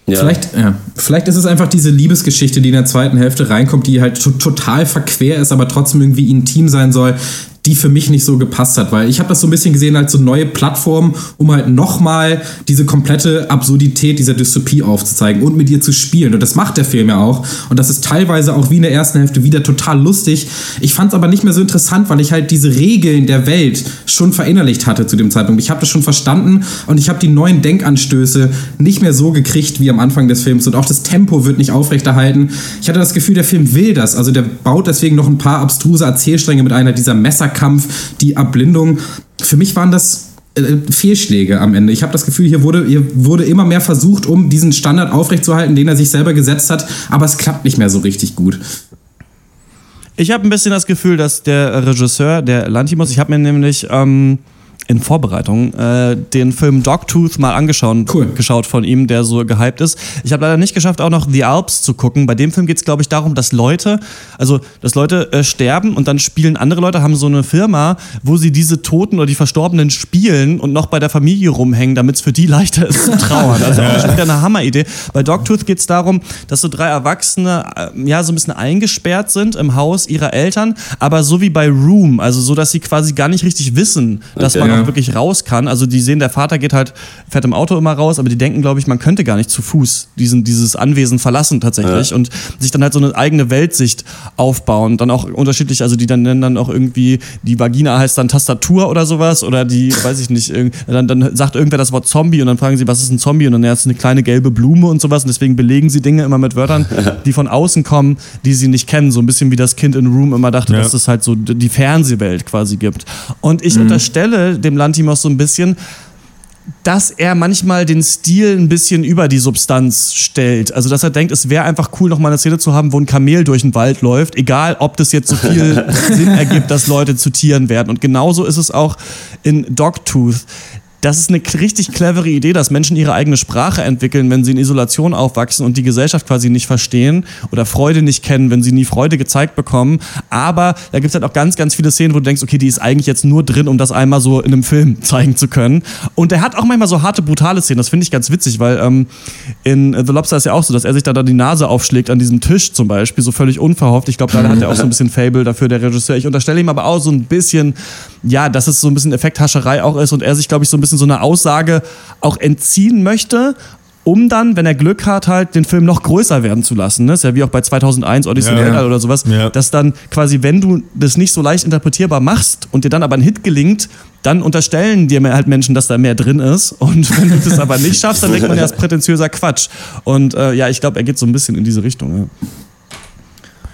Ja. Vielleicht, ja. Vielleicht ist es einfach diese Liebesgeschichte, die in der zweiten Hälfte reinkommt, die halt total verquer ist, aber trotzdem irgendwie intim sein soll die für mich nicht so gepasst hat, weil ich habe das so ein bisschen gesehen als so neue Plattform, um halt nochmal diese komplette Absurdität dieser Dystopie aufzuzeigen und mit ihr zu spielen. Und das macht der Film ja auch. Und das ist teilweise auch wie in der ersten Hälfte wieder total lustig. Ich fand es aber nicht mehr so interessant, weil ich halt diese Regeln der Welt schon verinnerlicht hatte zu dem Zeitpunkt. Ich habe das schon verstanden und ich habe die neuen Denkanstöße nicht mehr so gekriegt wie am Anfang des Films. Und auch das Tempo wird nicht aufrechterhalten. Ich hatte das Gefühl, der Film will das. Also der baut deswegen noch ein paar abstruse Erzählstränge mit einer dieser Messer Kampf, die Erblindung. Für mich waren das äh, Fehlschläge am Ende. Ich habe das Gefühl, hier wurde, hier wurde immer mehr versucht, um diesen Standard aufrechtzuerhalten, den er sich selber gesetzt hat, aber es klappt nicht mehr so richtig gut. Ich habe ein bisschen das Gefühl, dass der Regisseur, der Lantimos, ich habe mir nämlich ähm, in Vorbereitung äh, den Film Dogtooth mal angeschaut cool. geschaut von ihm, der so gehypt ist. Ich habe leider nicht geschafft, auch noch The Alps zu gucken. Bei dem Film geht es, glaube ich, darum, dass Leute, also dass Leute äh, sterben und dann spielen andere Leute, haben so eine Firma, wo sie diese Toten oder die Verstorbenen spielen und noch bei der Familie rumhängen, damit es für die leichter ist zu trauern. Also auch schon wieder eine Hammeridee. Bei Dogtooth geht es darum, dass so drei Erwachsene äh, ja so ein bisschen eingesperrt sind im Haus ihrer Eltern, aber so wie bei Room, also so, dass sie quasi gar nicht richtig wissen, dass okay, man ja. wirklich raus kann. Also die sehen, der Vater geht halt, fährt im Auto immer raus, aber die denken, glaube ich, man könnte gar nicht zu Fuß diesen, dieses Anwesen verlassen tatsächlich ja. und sich dann halt so eine eigene Weltsicht aufbauen. Dann auch unterschiedlich, also die dann nennen dann auch irgendwie, die Vagina heißt dann Tastatur oder sowas oder die, weiß ich nicht, dann, dann sagt irgendwer das Wort Zombie und dann fragen sie, was ist ein Zombie und dann ja, ist eine kleine gelbe Blume und sowas und deswegen belegen sie Dinge immer mit Wörtern, die von außen kommen, die sie nicht kennen. So ein bisschen wie das Kind in Room immer dachte, ja. dass es halt so die Fernsehwelt quasi gibt. Und ich mhm. unterstelle dem Lantimos so ein bisschen, dass er manchmal den Stil ein bisschen über die Substanz stellt. Also, dass er denkt, es wäre einfach cool, noch mal eine Szene zu haben, wo ein Kamel durch den Wald läuft, egal ob das jetzt so viel Sinn ergibt, dass Leute zu Tieren werden. Und genauso ist es auch in Dogtooth das ist eine richtig clevere Idee, dass Menschen ihre eigene Sprache entwickeln, wenn sie in Isolation aufwachsen und die Gesellschaft quasi nicht verstehen oder Freude nicht kennen, wenn sie nie Freude gezeigt bekommen. Aber da gibt es halt auch ganz, ganz viele Szenen, wo du denkst, okay, die ist eigentlich jetzt nur drin, um das einmal so in einem Film zeigen zu können. Und er hat auch manchmal so harte, brutale Szenen. Das finde ich ganz witzig, weil ähm, in The Lobster ist ja auch so, dass er sich da dann die Nase aufschlägt an diesem Tisch zum Beispiel, so völlig unverhofft. Ich glaube, da hat er auch so ein bisschen Fable dafür, der Regisseur. Ich unterstelle ihm aber auch so ein bisschen, ja, dass es so ein bisschen Effekthascherei auch ist und er sich, glaube ich, so ein bisschen so eine Aussage auch entziehen möchte um dann, wenn er Glück hat, halt den Film noch größer werden zu lassen. Das ist ja wie auch bei 2001 Odyssey ja, ja. oder sowas, ja. dass dann quasi, wenn du das nicht so leicht interpretierbar machst und dir dann aber ein Hit gelingt, dann unterstellen dir halt Menschen, dass da mehr drin ist. Und wenn du das aber nicht schaffst, dann denkt man ja, das ist prätentiöser Quatsch. Und äh, ja, ich glaube, er geht so ein bisschen in diese Richtung.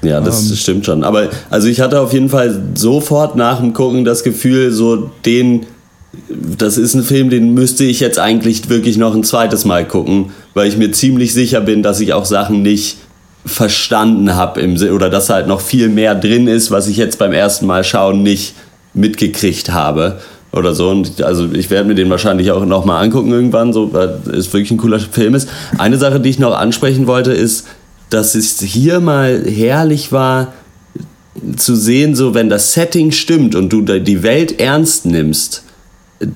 Ja, das ähm. stimmt schon. Aber also ich hatte auf jeden Fall sofort nach dem Gucken das Gefühl, so den das ist ein Film, den müsste ich jetzt eigentlich wirklich noch ein zweites Mal gucken, weil ich mir ziemlich sicher bin, dass ich auch Sachen nicht verstanden habe oder dass halt noch viel mehr drin ist, was ich jetzt beim ersten Mal schauen nicht mitgekriegt habe oder so. Und also ich werde mir den wahrscheinlich auch noch mal angucken irgendwann, so weil es wirklich ein cooler Film ist. Eine Sache, die ich noch ansprechen wollte, ist, dass es hier mal herrlich war zu sehen, so wenn das Setting stimmt und du die Welt ernst nimmst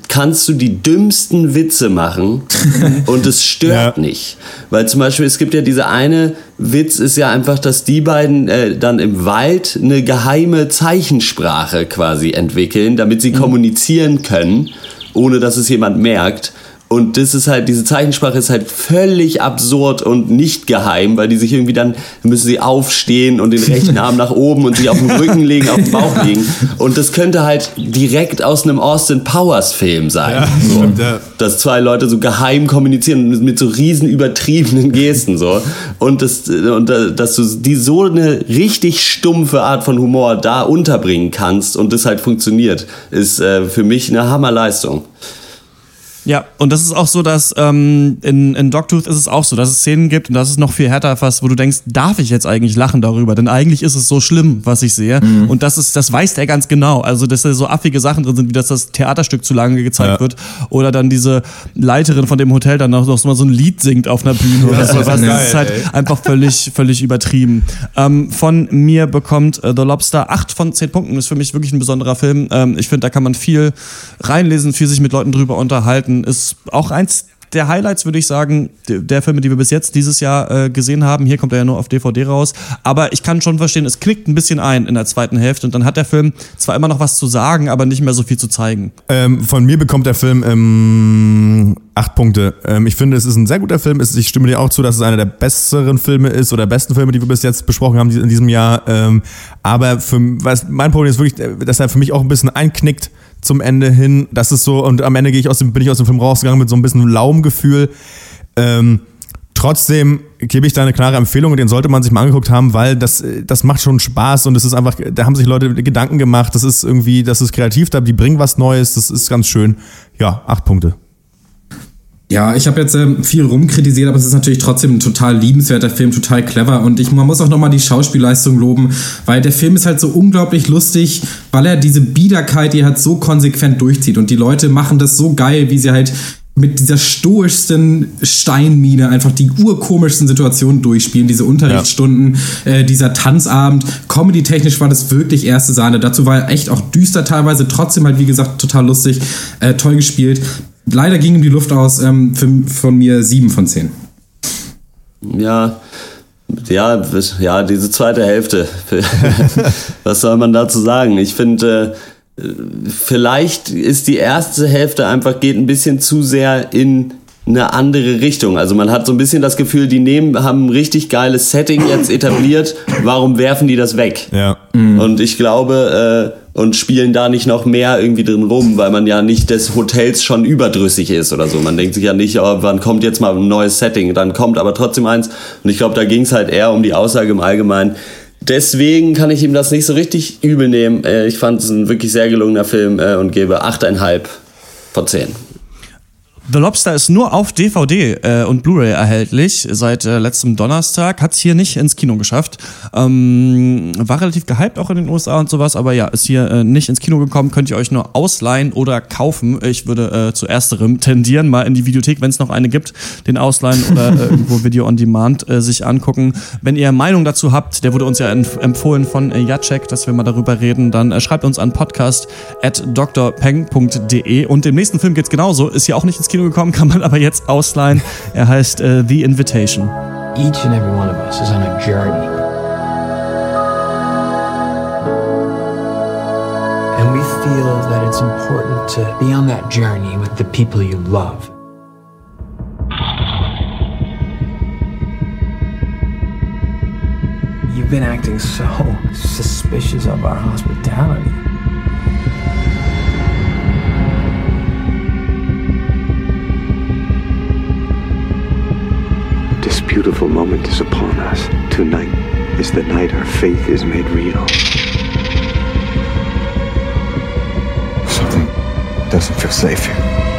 kannst du die dümmsten Witze machen und es stört ja. nicht. Weil zum Beispiel, es gibt ja diese eine Witz, ist ja einfach, dass die beiden äh, dann im Wald eine geheime Zeichensprache quasi entwickeln, damit sie mhm. kommunizieren können, ohne dass es jemand merkt. Und das ist halt, diese Zeichensprache ist halt völlig absurd und nicht geheim, weil die sich irgendwie dann, müssen sie aufstehen und den rechten Arm nach oben und sich auf den Rücken legen, auf den Bauch legen. Und das könnte halt direkt aus einem Austin Powers Film sein. Ja, so. stimmt, ja. Dass zwei Leute so geheim kommunizieren mit so riesen übertriebenen Gesten so. Und, das, und dass du die so eine richtig stumpfe Art von Humor da unterbringen kannst und das halt funktioniert, ist äh, für mich eine Hammerleistung. Ja, und das ist auch so, dass ähm, in, in Dogtooth ist es auch so, dass es Szenen gibt und das ist noch viel härter fast, wo du denkst, darf ich jetzt eigentlich lachen darüber? Denn eigentlich ist es so schlimm, was ich sehe. Mhm. Und das ist, das weiß er ganz genau. Also, dass da so affige Sachen drin sind, wie dass das Theaterstück zu lange gezeigt ja. wird. Oder dann diese Leiterin von dem Hotel dann noch, noch so ein Lied singt auf einer Bühne oder so. Das ist halt einfach völlig, völlig übertrieben. Ähm, von mir bekommt äh, The Lobster 8 von 10 Punkten. Ist für mich wirklich ein besonderer Film. Ähm, ich finde, da kann man viel reinlesen, viel sich mit Leuten drüber unterhalten ist auch eins der Highlights würde ich sagen, der Filme, die wir bis jetzt dieses Jahr äh, gesehen haben, hier kommt er ja nur auf DVD raus, aber ich kann schon verstehen, es knickt ein bisschen ein in der zweiten Hälfte und dann hat der Film zwar immer noch was zu sagen, aber nicht mehr so viel zu zeigen. Ähm, von mir bekommt der Film ähm, acht Punkte. Ähm, ich finde, es ist ein sehr guter Film. Ich stimme dir auch zu, dass es einer der besseren Filme ist oder besten Filme, die wir bis jetzt besprochen haben in diesem Jahr. Ähm, aber für, was, mein Problem ist wirklich, dass er für mich auch ein bisschen einknickt zum Ende hin. Das ist so, und am Ende gehe ich aus dem, bin ich aus dem Film rausgegangen mit so ein bisschen Laumgefühl. Ähm, trotzdem gebe ich da eine klare Empfehlung und den sollte man sich mal angeguckt haben, weil das, das macht schon Spaß und es ist einfach, da haben sich Leute Gedanken gemacht, das ist irgendwie, das ist kreativ, die bringen was Neues, das ist ganz schön. Ja, acht Punkte. Ja, ich habe jetzt ähm, viel rumkritisiert, aber es ist natürlich trotzdem ein total liebenswerter Film, total clever und ich, man muss auch nochmal die Schauspielleistung loben, weil der Film ist halt so unglaublich lustig, weil er diese Biederkeit, die er halt so konsequent durchzieht und die Leute machen das so geil, wie sie halt mit dieser stoischsten Steinmine einfach die urkomischsten Situationen durchspielen, diese Unterrichtsstunden, ja. äh, dieser Tanzabend. Comedy-technisch war das wirklich erste Sahne. Dazu war er echt auch düster teilweise, trotzdem halt, wie gesagt, total lustig, äh, toll gespielt. Leider ging ihm die Luft aus, ähm, für, von mir sieben von zehn. Ja, ja, ja, diese zweite Hälfte. Was soll man dazu sagen? Ich finde, äh, vielleicht ist die erste Hälfte einfach geht ein bisschen zu sehr in eine andere Richtung. Also man hat so ein bisschen das Gefühl, die nehmen, haben ein richtig geiles Setting jetzt etabliert. Warum werfen die das weg? Ja. Mhm. Und ich glaube, äh, und spielen da nicht noch mehr irgendwie drin rum, weil man ja nicht des Hotels schon überdrüssig ist oder so. Man denkt sich ja nicht, oh, wann kommt jetzt mal ein neues Setting? Dann kommt aber trotzdem eins. Und ich glaube, da ging es halt eher um die Aussage im Allgemeinen. Deswegen kann ich ihm das nicht so richtig übel nehmen. Äh, ich fand es ein wirklich sehr gelungener Film äh, und gebe 8,5 von 10. The Lobster ist nur auf DVD äh, und Blu-ray erhältlich seit äh, letztem Donnerstag. Hat es hier nicht ins Kino geschafft. Ähm, war relativ gehypt auch in den USA und sowas, aber ja, ist hier äh, nicht ins Kino gekommen. Könnt ihr euch nur ausleihen oder kaufen. Ich würde äh, zu ersterem tendieren, mal in die Videothek, wenn es noch eine gibt, den ausleihen oder äh, irgendwo Video on Demand äh, sich angucken. Wenn ihr Meinung dazu habt, der wurde uns ja empfohlen von äh, Jacek, dass wir mal darüber reden, dann äh, schreibt uns an podcast at drpeng.de und dem nächsten Film geht's genauso. Ist hier auch nicht ins Kino Kino gekommen, kann man aber jetzt ausleihen. Er heißt uh, The Invitation. Each and every one of us is on a journey. And we feel that it's important to be on that journey with the people you love. You've been acting so suspicious of our hospitality. Beautiful moment is upon us. Tonight is the night our faith is made real. Something doesn't feel safe here.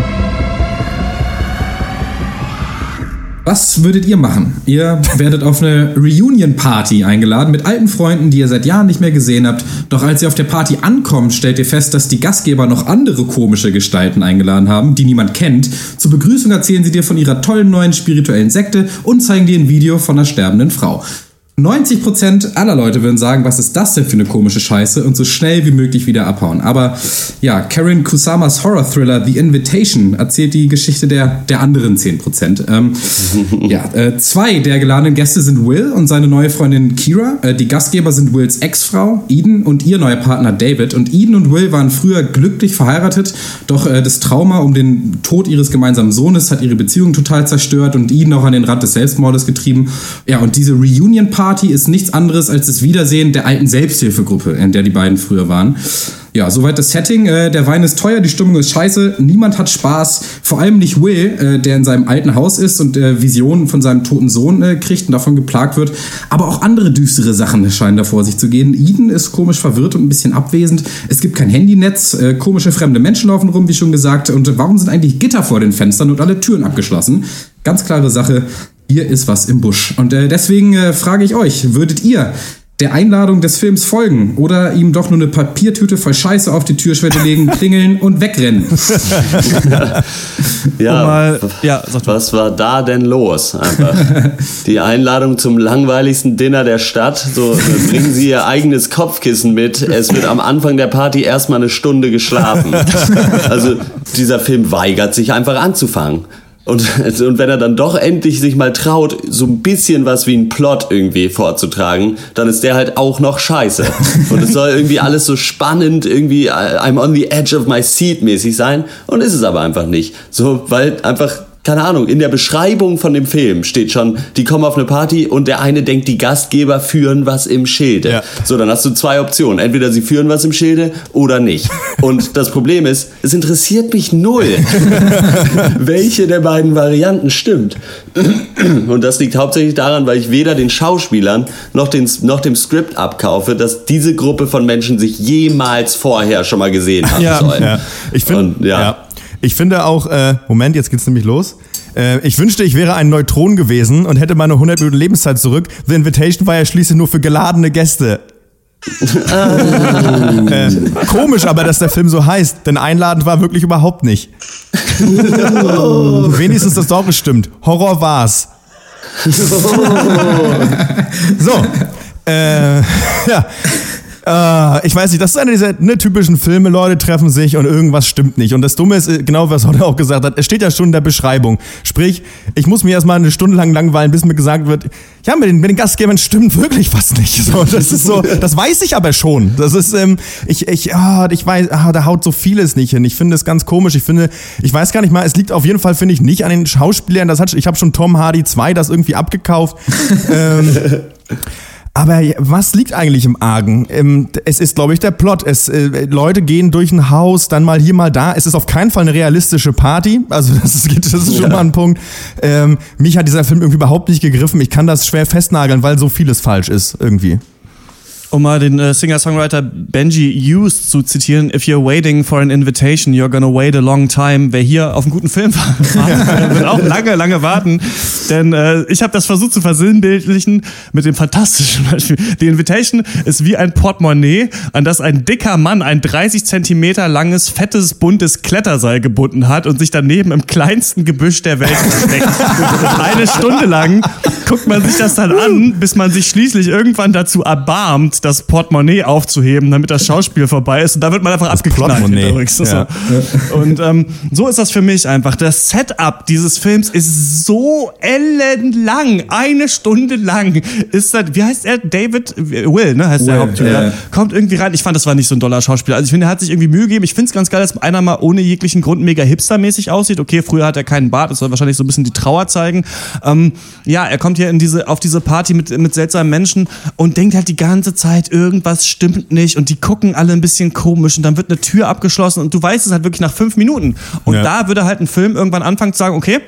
Was würdet ihr machen? Ihr werdet auf eine Reunion-Party eingeladen mit alten Freunden, die ihr seit Jahren nicht mehr gesehen habt. Doch als ihr auf der Party ankommt, stellt ihr fest, dass die Gastgeber noch andere komische Gestalten eingeladen haben, die niemand kennt. Zur Begrüßung erzählen sie dir von ihrer tollen neuen spirituellen Sekte und zeigen dir ein Video von einer sterbenden Frau. 90% aller Leute würden sagen, was ist das denn für eine komische Scheiße und so schnell wie möglich wieder abhauen. Aber ja, Karen Kusamas Horror-Thriller The Invitation erzählt die Geschichte der, der anderen 10%. Ähm, ja, äh, zwei der geladenen Gäste sind Will und seine neue Freundin Kira. Äh, die Gastgeber sind Wills Ex-Frau Eden und ihr neuer Partner David. Und Eden und Will waren früher glücklich verheiratet, doch äh, das Trauma um den Tod ihres gemeinsamen Sohnes hat ihre Beziehung total zerstört und Eden auch an den Rand des Selbstmordes getrieben. Ja, und diese Reunion-Party Party ist nichts anderes als das Wiedersehen der alten Selbsthilfegruppe, in der die beiden früher waren. Ja, soweit das Setting. Äh, der Wein ist teuer, die Stimmung ist scheiße, niemand hat Spaß. Vor allem nicht Will, äh, der in seinem alten Haus ist und äh, Visionen von seinem toten Sohn äh, kriegt und davon geplagt wird. Aber auch andere düstere Sachen scheinen da vor sich zu gehen. Eden ist komisch verwirrt und ein bisschen abwesend. Es gibt kein Handynetz, äh, komische fremde Menschen laufen rum, wie schon gesagt. Und warum sind eigentlich Gitter vor den Fenstern und alle Türen abgeschlossen? Ganz klare Sache hier ist was im Busch. Und äh, deswegen äh, frage ich euch, würdet ihr der Einladung des Films folgen oder ihm doch nur eine Papiertüte voll Scheiße auf die Türschwelle legen, klingeln und wegrennen. ja, mal, ja was war da denn los? Einfach. Die Einladung zum langweiligsten Dinner der Stadt. So bringen Sie Ihr eigenes Kopfkissen mit. Es wird am Anfang der Party erstmal eine Stunde geschlafen. Also dieser Film weigert sich einfach anzufangen. Und, und wenn er dann doch endlich sich mal traut, so ein bisschen was wie ein Plot irgendwie vorzutragen, dann ist der halt auch noch scheiße. Und es soll irgendwie alles so spannend, irgendwie I'm on the edge of my seat mäßig sein. Und ist es aber einfach nicht. So, weil einfach keine Ahnung, in der Beschreibung von dem Film steht schon, die kommen auf eine Party und der eine denkt, die Gastgeber führen was im Schilde. Ja. So, dann hast du zwei Optionen. Entweder sie führen was im Schilde oder nicht. Und das Problem ist, es interessiert mich null, welche der beiden Varianten stimmt. Und das liegt hauptsächlich daran, weil ich weder den Schauspielern noch, den, noch dem Skript abkaufe, dass diese Gruppe von Menschen sich jemals vorher schon mal gesehen haben ja. soll. Ja. Ich finde, ja. Ich finde auch, äh, Moment, jetzt geht's nämlich los. Äh, ich wünschte, ich wäre ein Neutron gewesen und hätte meine 100 Minuten Lebenszeit zurück. The Invitation war ja schließlich nur für geladene Gäste. äh, komisch aber, dass der Film so heißt, denn einladend war wirklich überhaupt nicht. Wenigstens das Dorf stimmt. Horror war's. so. Äh, ja. Äh, ich weiß nicht, das ist einer dieser ne, typischen Filme, Leute treffen sich und irgendwas stimmt nicht. Und das Dumme ist, äh, genau was Hotte auch gesagt hat, es steht ja schon in der Beschreibung. Sprich, ich muss mir erstmal eine Stunde lang langweilen, bis mir gesagt wird, ja, mit den, mit den Gastgebern stimmt wirklich was nicht. So, das ist so, das weiß ich aber schon. Das ist, ähm, ich, ich, ah, ich weiß, ah, da haut so vieles nicht hin. Ich finde es ganz komisch. Ich finde, ich weiß gar nicht mal, es liegt auf jeden Fall, finde ich, nicht an den Schauspielern. Das hat, ich habe schon Tom Hardy 2 das irgendwie abgekauft. ähm, aber was liegt eigentlich im Argen? Ähm, es ist, glaube ich, der Plot. Es, äh, Leute gehen durch ein Haus, dann mal hier, mal da. Es ist auf keinen Fall eine realistische Party. Also das ist, das ist schon ja. mal ein Punkt. Ähm, mich hat dieser Film irgendwie überhaupt nicht gegriffen. Ich kann das schwer festnageln, weil so vieles falsch ist irgendwie um mal den äh, Singer-Songwriter Benji Hughes zu zitieren, if you're waiting for an invitation, you're gonna wait a long time. Wer hier auf einen guten Film wartet, wird auch lange, lange warten. Denn äh, ich habe das versucht zu versinnbildlichen mit dem fantastischen Beispiel. Die Invitation ist wie ein Portemonnaie, an das ein dicker Mann ein 30 Zentimeter langes, fettes, buntes Kletterseil gebunden hat und sich daneben im kleinsten Gebüsch der Welt versteckt. Eine Stunde lang guckt man sich das dann an, bis man sich schließlich irgendwann dazu erbarmt, das Portemonnaie aufzuheben, damit das Schauspiel vorbei ist. Und da wird man einfach das abgeknallt. Ja. Und ähm, so ist das für mich einfach. Das Setup dieses Films ist so ellenlang. Eine Stunde lang ist das, wie heißt er? David Will, ne? Heißt Will, der Hauptschüler. Yeah. Kommt irgendwie rein. Ich fand, das war nicht so ein doller Schauspieler. Also ich finde, er hat sich irgendwie Mühe gegeben. Ich finde es ganz geil, dass einer mal ohne jeglichen Grund mega hipstermäßig aussieht. Okay, früher hat er keinen Bart. Das soll wahrscheinlich so ein bisschen die Trauer zeigen. Ähm, ja, er kommt hier in diese, auf diese Party mit, mit seltsamen Menschen und denkt halt die ganze Zeit, Zeit, irgendwas stimmt nicht und die gucken alle ein bisschen komisch und dann wird eine Tür abgeschlossen und du weißt es halt wirklich nach fünf Minuten. Und ja. da würde halt ein Film irgendwann anfangen zu sagen, okay,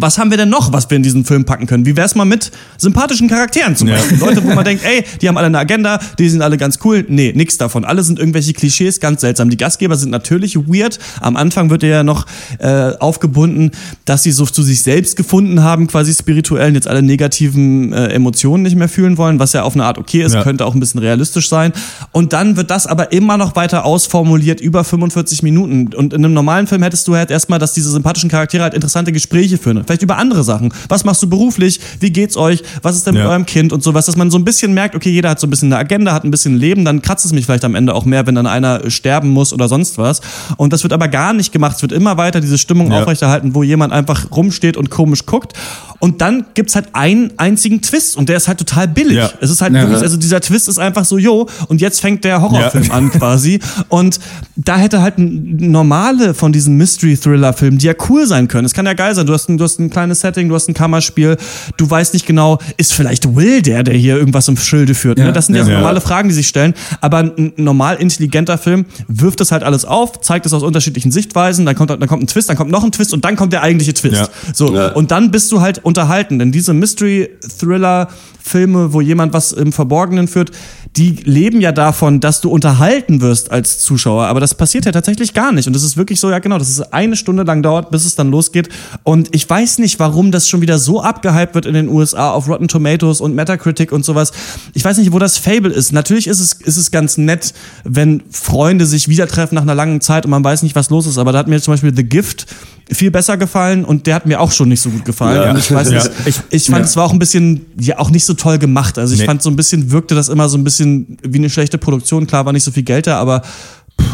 was haben wir denn noch, was wir in diesen Film packen können? Wie wär's mal mit sympathischen Charakteren zum Beispiel? Ja. Leute, wo man denkt, ey, die haben alle eine Agenda, die sind alle ganz cool. Nee, nix davon. Alle sind irgendwelche Klischees, ganz seltsam. Die Gastgeber sind natürlich weird. Am Anfang wird ja noch äh, aufgebunden, dass sie so zu sich selbst gefunden haben, quasi spirituell, und jetzt alle negativen äh, Emotionen nicht mehr fühlen wollen, was ja auf eine Art okay ist, ja. könnte auch ein bisschen realistisch sein. Und dann wird das aber immer noch weiter ausformuliert, über 45 Minuten. Und in einem normalen Film hättest du halt erstmal, dass diese sympathischen Charaktere halt interessante Gespräche führen vielleicht über andere Sachen. Was machst du beruflich? Wie geht's euch? Was ist denn ja. mit eurem Kind und sowas, dass man so ein bisschen merkt, okay, jeder hat so ein bisschen eine Agenda, hat ein bisschen Leben, dann kratzt es mich vielleicht am Ende auch mehr, wenn dann einer sterben muss oder sonst was. Und das wird aber gar nicht gemacht. Es wird immer weiter diese Stimmung ja. aufrechterhalten, wo jemand einfach rumsteht und komisch guckt. Und dann gibt's halt einen einzigen Twist und der ist halt total billig. Ja. Es ist halt ja. wirklich, also dieser Twist ist einfach so, jo, und jetzt fängt der Horrorfilm ja. an quasi. Und da hätte halt normale von diesen Mystery-Thriller-Filmen, die ja cool sein können. Es kann ja geil sein. Du hast, du hast ein kleines Setting, du hast ein Kammerspiel, du weißt nicht genau, ist vielleicht Will der, der hier irgendwas im Schilde führt. Ne? Das sind ja, so normale Fragen, die sich stellen. Aber ein normal intelligenter Film wirft das halt alles auf, zeigt es aus unterschiedlichen Sichtweisen, dann kommt, dann kommt ein Twist, dann kommt noch ein Twist und dann kommt der eigentliche Twist. So. Und dann bist du halt unterhalten. Denn diese Mystery-Thriller-Filme, wo jemand was im Verborgenen führt, die leben ja davon, dass du unterhalten wirst als Zuschauer. Aber das passiert ja tatsächlich gar nicht. Und das ist wirklich so, ja genau, dass es eine Stunde lang dauert, bis es dann losgeht. Und ich weiß nicht, warum das schon wieder so abgehypt wird in den USA auf Rotten Tomatoes und Metacritic und sowas. Ich weiß nicht, wo das Fable ist. Natürlich ist es, ist es ganz nett, wenn Freunde sich wieder treffen nach einer langen Zeit und man weiß nicht, was los ist. Aber da hat mir zum Beispiel The Gift viel besser gefallen und der hat mir auch schon nicht so gut gefallen. Ja. ich weiß ja. ich, ich fand, ja. es war auch ein bisschen, ja, auch nicht so toll gemacht. Also ich nee. fand so ein bisschen, wirkte das immer so ein bisschen wie eine schlechte Produktion. Klar war nicht so viel Geld da, aber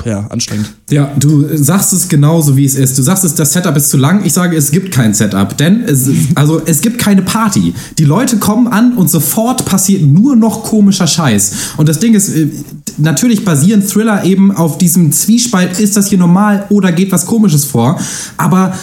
ja, anstrengend. Ja, du sagst es genauso, wie es ist. Du sagst es, das Setup ist zu lang. Ich sage, es gibt kein Setup, denn es, also es gibt keine Party. Die Leute kommen an und sofort passiert nur noch komischer Scheiß. Und das Ding ist, äh, natürlich basieren Thriller eben auf diesem Zwiespalt, ist das hier normal oder geht was Komisches vor? Aber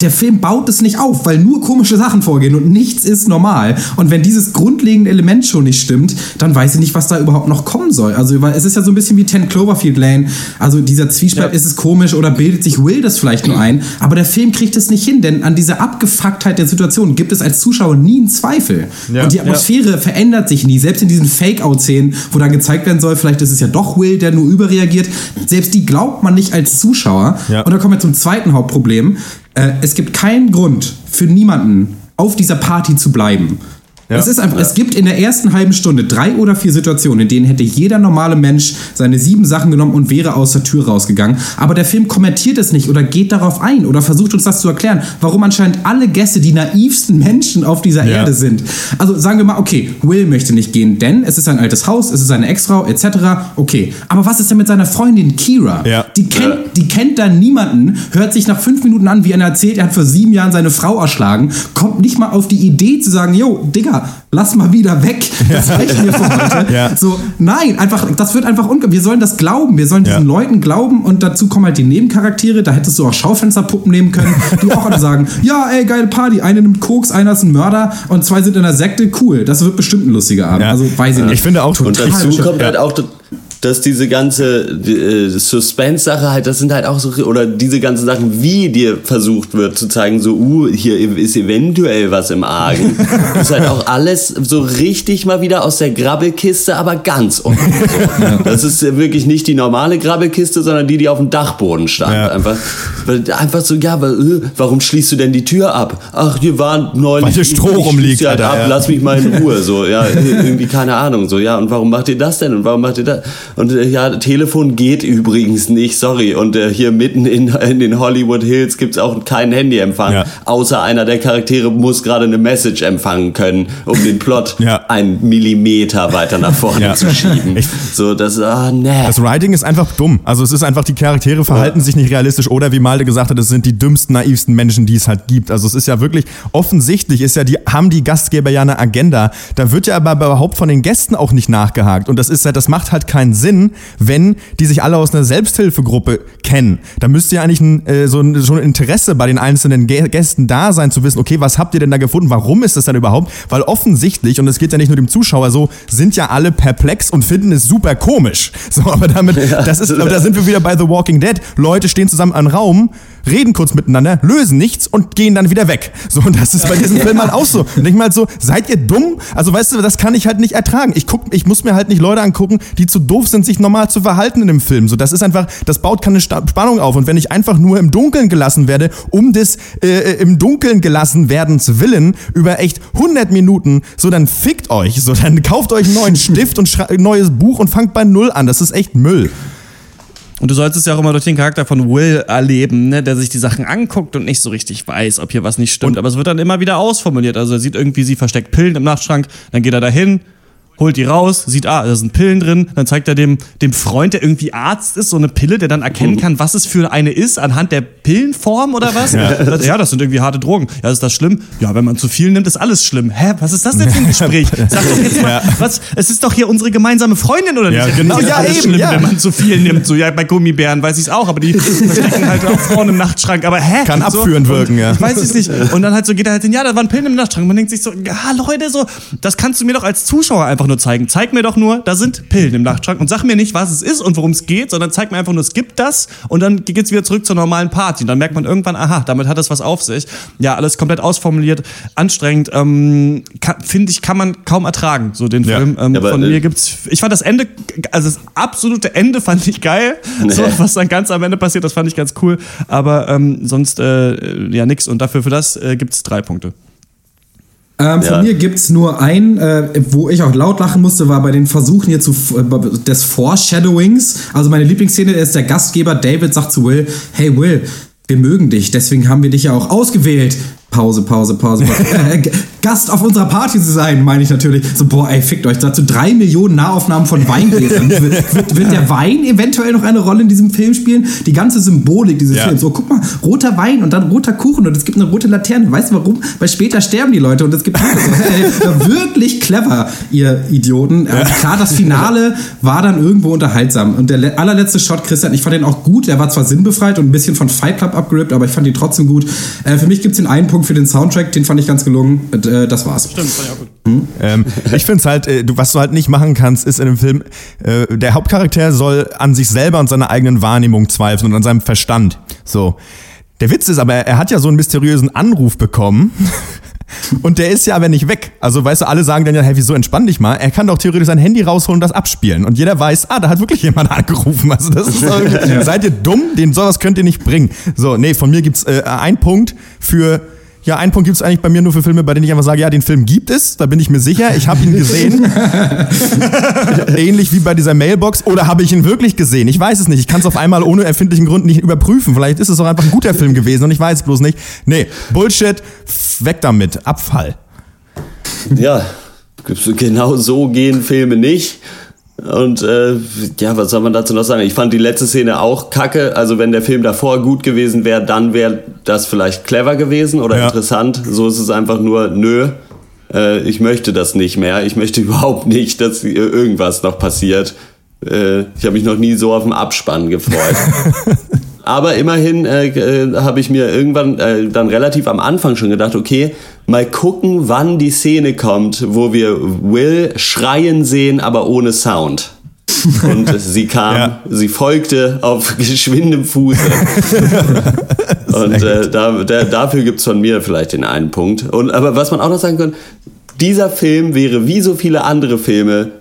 der Film baut es nicht auf, weil nur komische Sachen vorgehen und nichts ist normal. Und wenn dieses grundlegende Element schon nicht stimmt, dann weiß ich nicht, was da überhaupt noch kommen soll. Also, weil es ist ja so ein bisschen wie 10 Cloverfield Lane. Also, dieser Zwiespalt, ja. ist es komisch oder bildet sich Will das vielleicht nur ein? Aber der Film kriegt es nicht hin, denn an dieser Abgefucktheit der Situation gibt es als Zuschauer nie einen Zweifel. Ja. Und die Atmosphäre ja. verändert sich nie. Selbst in diesen Fake-Out-Szenen, wo dann gezeigt werden soll, vielleicht ist es ja doch Will, der nur überreagiert. Selbst die glaubt man nicht als Zuschauer. Und da kommen wir zum zweiten Hauptproblem. Äh, es gibt keinen Grund für niemanden, auf dieser Party zu bleiben. Ja. Es, ist einfach, ja. es gibt in der ersten halben Stunde drei oder vier Situationen, in denen hätte jeder normale Mensch seine sieben Sachen genommen und wäre aus der Tür rausgegangen. Aber der Film kommentiert es nicht oder geht darauf ein oder versucht uns das zu erklären, warum anscheinend alle Gäste die naivsten Menschen auf dieser ja. Erde sind. Also sagen wir mal, okay, Will möchte nicht gehen, denn es ist ein altes Haus, es ist eine Ex-Frau etc. Okay, aber was ist denn mit seiner Freundin Kira? Die, kennt, die kennt da niemanden, hört sich nach fünf Minuten an, wie einer erzählt, er hat vor sieben Jahren seine Frau erschlagen, kommt nicht mal auf die Idee zu sagen, yo, Digga, lass mal wieder weg. Das reicht mir für heute. Ja. So, nein, einfach, das wird einfach unge Wir sollen das glauben. Wir sollen diesen ja. Leuten glauben und dazu kommen halt die Nebencharaktere. Da hättest du auch Schaufensterpuppen nehmen können, die auch alle sagen, ja, ey, geile Party. Eine nimmt Koks, einer ist ein Mörder und zwei sind in der Sekte. Cool. Das wird bestimmt ein lustiger Abend. Ja. Also, weiß ich nicht. Ich finde auch total. Und dazu kommt halt auch dass diese ganze äh, Suspense-Sache halt, das sind halt auch so, oder diese ganzen Sachen, wie dir versucht wird zu zeigen, so, uh, hier ist eventuell was im Argen. das ist halt auch alles so richtig mal wieder aus der Grabbelkiste, aber ganz unten. So. Das ist wirklich nicht die normale Grabbelkiste, sondern die, die auf dem Dachboden stand. Ja. Einfach, einfach so, ja, äh, warum schließt du denn die Tür ab? Ach, hier war neulich. Weil hier Stroh rumliegt, halt Alter, ab, ja. lass mich mal in Ruhe, so, ja, irgendwie keine Ahnung, so, ja, und warum macht ihr das denn und warum macht ihr das? Und äh, ja, Telefon geht übrigens nicht, sorry. Und äh, hier mitten in, in den Hollywood Hills gibt's auch keinen Handyempfang. Ja. Außer einer der Charaktere muss gerade eine Message empfangen können, um den Plot ja. einen Millimeter weiter nach vorne ja. zu schieben. Ich, so, das, ah, nee. Das Writing ist einfach dumm. Also es ist einfach, die Charaktere verhalten sich nicht realistisch oder wie Malte gesagt hat, es sind die dümmsten, naivsten Menschen, die es halt gibt. Also es ist ja wirklich offensichtlich, ist ja die, haben die Gastgeber ja eine Agenda. Da wird ja aber überhaupt von den Gästen auch nicht nachgehakt. Und das ist ja, das macht halt keinen Sinn, wenn die sich alle aus einer Selbsthilfegruppe kennen. Da müsste ja eigentlich ein, äh, so, ein, ein Interesse bei den einzelnen Gästen da sein, zu wissen, okay, was habt ihr denn da gefunden? Warum ist das denn überhaupt? Weil offensichtlich, und es geht ja nicht nur dem Zuschauer so, sind ja alle perplex und finden es super komisch. So, aber damit, ja. das ist, da sind wir wieder bei The Walking Dead. Leute stehen zusammen im Raum, reden kurz miteinander, lösen nichts und gehen dann wieder weg. So, und das ist bei diesem Film halt auch so. Und ich mal so, seid ihr dumm? Also, weißt du, das kann ich halt nicht ertragen. Ich guck, ich muss mir halt nicht Leute angucken, die zu doof sind, sich normal zu verhalten in dem Film. So, das ist einfach, das baut keine Spannung auf. Und wenn ich einfach nur im Dunkeln gelassen werde, um des äh, äh im Dunkeln gelassen werdens willen, über echt 100 Minuten, so dann fickt euch. So, dann kauft euch einen neuen Stift und ein neues Buch und fangt bei Null an. Das ist echt Müll. Und du sollst es ja auch immer durch den Charakter von Will erleben, ne, der sich die Sachen anguckt und nicht so richtig weiß, ob hier was nicht stimmt. Und Aber es wird dann immer wieder ausformuliert. Also er sieht irgendwie, sie versteckt Pillen im Nachtschrank, dann geht er dahin, holt die raus, sieht, ah, da sind Pillen drin, dann zeigt er dem, dem Freund, der irgendwie Arzt ist, so eine Pille, der dann erkennen kann, was es für eine ist, anhand der Pillenform oder was. Ja, das, ja, das sind irgendwie harte Drogen. Ja, ist das schlimm? Ja, wenn man zu viel nimmt, ist alles schlimm. Hä, was ist das denn für ein Gespräch? Sag doch jetzt mal, was, es ist doch hier unsere gemeinsame Freundin, oder nicht? Ja, genau, ist ja, eben, schlimm, ja. wenn man zu viel nimmt. So, ja, bei Gummibären weiß ich es auch, aber die verstecken halt auch Frauen im Nachtschrank. Aber hä? Kann so, abführend wirken, ja. Ich weiß es nicht. Und dann halt so geht er halt hin, ja, da waren Pillen im Nachtschrank. Man denkt sich so, ja, Leute, so, das kannst du mir doch als Zuschauer einfach nur zeigen. Zeig mir doch nur, da sind Pillen im Nachtschrank und sag mir nicht, was es ist und worum es geht, sondern zeig mir einfach nur, es gibt das und dann geht's wieder zurück zur normalen Party. Und dann merkt man irgendwann, aha, damit hat es was auf sich. Ja, alles komplett ausformuliert, anstrengend. Ähm, Finde ich, kann man kaum ertragen, so den ja. Film. Ähm, ja, von mir gibt's, ich fand das Ende, also das absolute Ende fand ich geil. Nee. So, was dann ganz am Ende passiert, das fand ich ganz cool. Aber ähm, sonst äh, ja nix. Und dafür für das äh, gibt's drei Punkte. Ähm, von ja. mir gibt es nur einen, äh, wo ich auch laut lachen musste, war bei den Versuchen hier zu, äh, des Foreshadowings. Also meine Lieblingsszene ist, der Gastgeber David sagt zu Will, hey Will, wir mögen dich, deswegen haben wir dich ja auch ausgewählt. Pause, Pause, Pause. Pause. Gast auf unserer Party zu sein, meine ich natürlich. So, boah, ey, fickt euch dazu drei Millionen Nahaufnahmen von Weingläsern. wird, wird, wird, der Wein eventuell noch eine Rolle in diesem Film spielen? Die ganze Symbolik dieses ja. Films. So, guck mal, roter Wein und dann roter Kuchen und es gibt eine rote Laterne. Weißt du warum? Weil später sterben die Leute und es gibt hey, wirklich clever, ihr Idioten. Ja. Klar, das Finale war dann irgendwo unterhaltsam. Und der allerletzte Shot, Christian, ich fand den auch gut. Der war zwar sinnbefreit und ein bisschen von Fight Club abgerippt, aber ich fand ihn trotzdem gut. Äh, für mich gibt es den einen Punkt für den Soundtrack, den fand ich ganz gelungen. Äh, das war's. Stimmt, fand ich auch gut. Hm? Ähm, ich finde es halt, äh, du, was du halt nicht machen kannst, ist in dem Film, äh, der Hauptcharakter soll an sich selber und seiner eigenen Wahrnehmung zweifeln und an seinem Verstand. So. Der Witz ist aber, er hat ja so einen mysteriösen Anruf bekommen. Und der ist ja aber nicht weg. Also, weißt du, alle sagen dann ja, hey, wieso entspann dich mal? Er kann doch theoretisch sein Handy rausholen und das abspielen. Und jeder weiß, ah, da hat wirklich jemand angerufen. Also, das ist ja. seid ihr dumm? Den sowas könnt ihr nicht bringen. So, nee, von mir gibt's äh, einen Punkt für ja, einen Punkt gibt es eigentlich bei mir nur für Filme, bei denen ich einfach sage, ja, den Film gibt es, da bin ich mir sicher, ich habe ihn gesehen. Ähnlich wie bei dieser Mailbox. Oder habe ich ihn wirklich gesehen? Ich weiß es nicht. Ich kann es auf einmal ohne erfindlichen Grund nicht überprüfen. Vielleicht ist es auch einfach ein guter Film gewesen und ich weiß es bloß nicht. Nee, Bullshit, weg damit, Abfall. Ja, genau so gehen Filme nicht. Und äh, ja, was soll man dazu noch sagen? Ich fand die letzte Szene auch kacke. Also wenn der Film davor gut gewesen wäre, dann wäre das vielleicht clever gewesen oder ja. interessant. So ist es einfach nur, nö, äh, ich möchte das nicht mehr. Ich möchte überhaupt nicht, dass irgendwas noch passiert. Äh, ich habe mich noch nie so auf den Abspann gefreut. Aber immerhin äh, äh, habe ich mir irgendwann äh, dann relativ am Anfang schon gedacht, okay, mal gucken, wann die Szene kommt, wo wir Will schreien sehen, aber ohne Sound. Und sie kam, ja. sie folgte auf geschwindem Fuße. Und äh, da, der, dafür gibt's von mir vielleicht den einen Punkt. Und, aber was man auch noch sagen kann, dieser Film wäre wie so viele andere Filme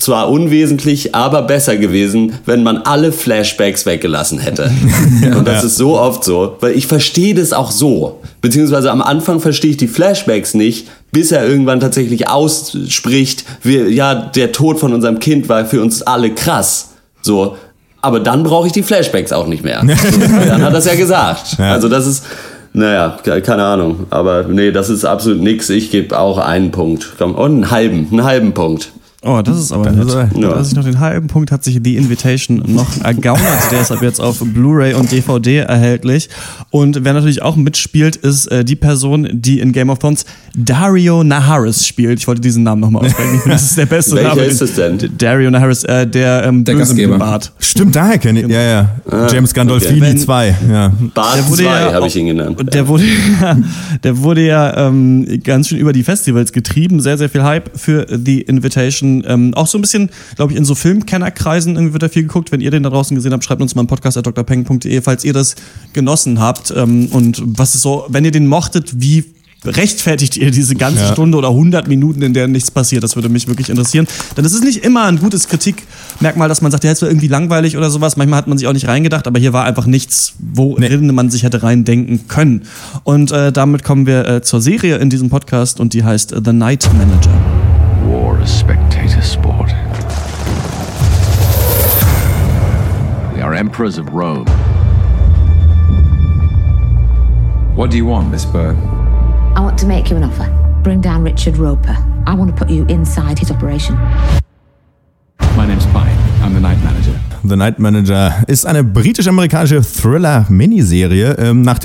zwar unwesentlich, aber besser gewesen, wenn man alle Flashbacks weggelassen hätte. Und das ist so oft so, weil ich verstehe das auch so. Beziehungsweise am Anfang verstehe ich die Flashbacks nicht, bis er irgendwann tatsächlich ausspricht, wir, ja, der Tod von unserem Kind war für uns alle krass. So. Aber dann brauche ich die Flashbacks auch nicht mehr. dann hat er es ja gesagt. Also das ist, naja, keine Ahnung. Aber nee, das ist absolut nix. Ich gebe auch einen Punkt. Komm, und einen halben, einen halben Punkt. Oh, das ist aber nett. Ja. Da sich noch den halben Punkt hat sich The Invitation noch ergaunert. Der ist ab jetzt auf Blu-ray und DVD erhältlich. Und wer natürlich auch mitspielt, ist äh, die Person, die in Game of Thrones Dario Naharis spielt. Ich wollte diesen Namen nochmal aussprechen. Das ist der beste Welcher Name. ist es denn? Dario Naharis, äh, der, ähm, der Gastgeber. Bart. Stimmt, daher kenne ich. Ja, ja. Ah, James Gandolfini 2. Okay. Ja. Bart 2 ja habe ich ihn genannt. Und der wurde ja, der wurde ja ähm, ganz schön über die Festivals getrieben. Sehr, sehr viel Hype für The Invitation ähm, auch so ein bisschen, glaube ich, in so Filmkennerkreisen irgendwie wird da viel geguckt. Wenn ihr den da draußen gesehen habt, schreibt uns mal einen Podcast at drpeng.de, falls ihr das genossen habt. Ähm, und was ist so, wenn ihr den mochtet, wie rechtfertigt ihr diese ganze ja. Stunde oder 100 Minuten, in der nichts passiert? Das würde mich wirklich interessieren. Denn es ist nicht immer ein gutes Kritikmerkmal, dass man sagt, ja, jetzt war irgendwie langweilig oder sowas. Manchmal hat man sich auch nicht reingedacht, aber hier war einfach nichts, worin nee. man sich hätte reindenken können. Und äh, damit kommen wir äh, zur Serie in diesem Podcast und die heißt The Night Manager. War is spectator sport. We are emperors of Rome. What do you want, Miss Bird? I want to make you an offer. Bring down Richard Roper. I want to put you inside his operation. My name's Pine. I'm the night manager. The Night Manager ist eine britisch-amerikanische Thriller-Miniserie ähm, nach,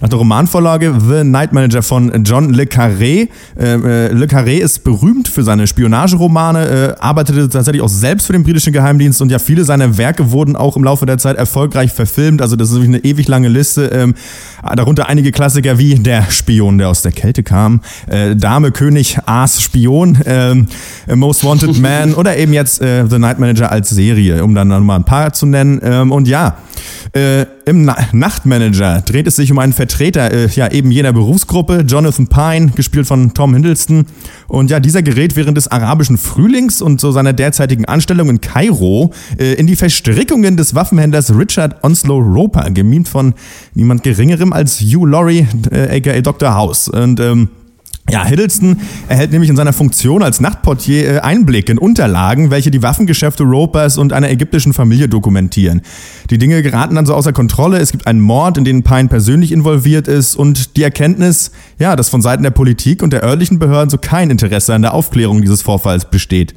nach der Romanvorlage The Night Manager von John Le Carré. Äh, äh, Le Carré ist berühmt für seine Spionageromane, äh, arbeitete tatsächlich auch selbst für den britischen Geheimdienst und ja, viele seiner Werke wurden auch im Laufe der Zeit erfolgreich verfilmt. Also das ist eine ewig lange Liste. Ähm, darunter einige Klassiker wie Der Spion, der aus der Kälte kam, äh, Dame, König, Aas, Spion, ähm, Most Wanted Man oder eben jetzt äh, The Night Manager als Serie, um dann nochmal mal ein paar zu nennen. Ähm, und ja, äh, im Na Nachtmanager dreht es sich um einen Vertreter äh, ja eben jener Berufsgruppe, Jonathan Pine, gespielt von Tom Hiddleston. Und ja, dieser gerät während des arabischen Frühlings und so seiner derzeitigen Anstellung in Kairo äh, in die Verstrickungen des Waffenhändlers Richard Onslow Roper, gemimt von niemand Geringerem als Hugh Laurie, äh, aka Dr. House. Und ähm, Ja, Hiddleston erhält nämlich in seiner Funktion als Nachtportier äh, Einblick in Unterlagen, welche die Waffengeschäfte Ropers und einer ägyptischen Familie dokumentieren. Die Dinge geraten dann so außer Kontrolle. Es gibt einen Mord, in den Pine persönlich involviert ist und die Erkenntnis, ja, dass von Seiten der Politik und der örtlichen Behörden so kein Interesse an der Aufklärung dieses Vorfalls besteht.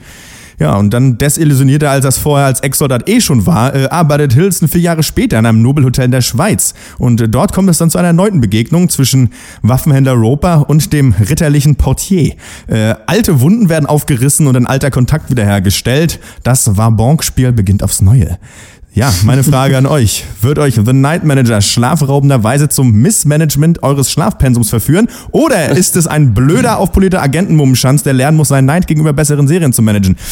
Ja, und dann desillusionierter, als das vorher als Ex-Soldat eh schon war, äh, arbeitet Hilson vier Jahre später in einem Nobelhotel in der Schweiz. Und äh, dort kommt es dann zu einer erneuten Begegnung zwischen Waffenhändler Roper und dem ritterlichen Portier. Äh, alte Wunden werden aufgerissen und ein alter Kontakt wiederhergestellt. Das Wabonk-Spiel beginnt aufs Neue. Ja, meine Frage an euch. Wird euch The Night Manager schlafraubenderweise zum Missmanagement eures Schlafpensums verführen? Oder ist es ein blöder, aufpolierter Agentenmummenschanz, der lernen muss, seinen Neid gegenüber besseren Serien zu managen?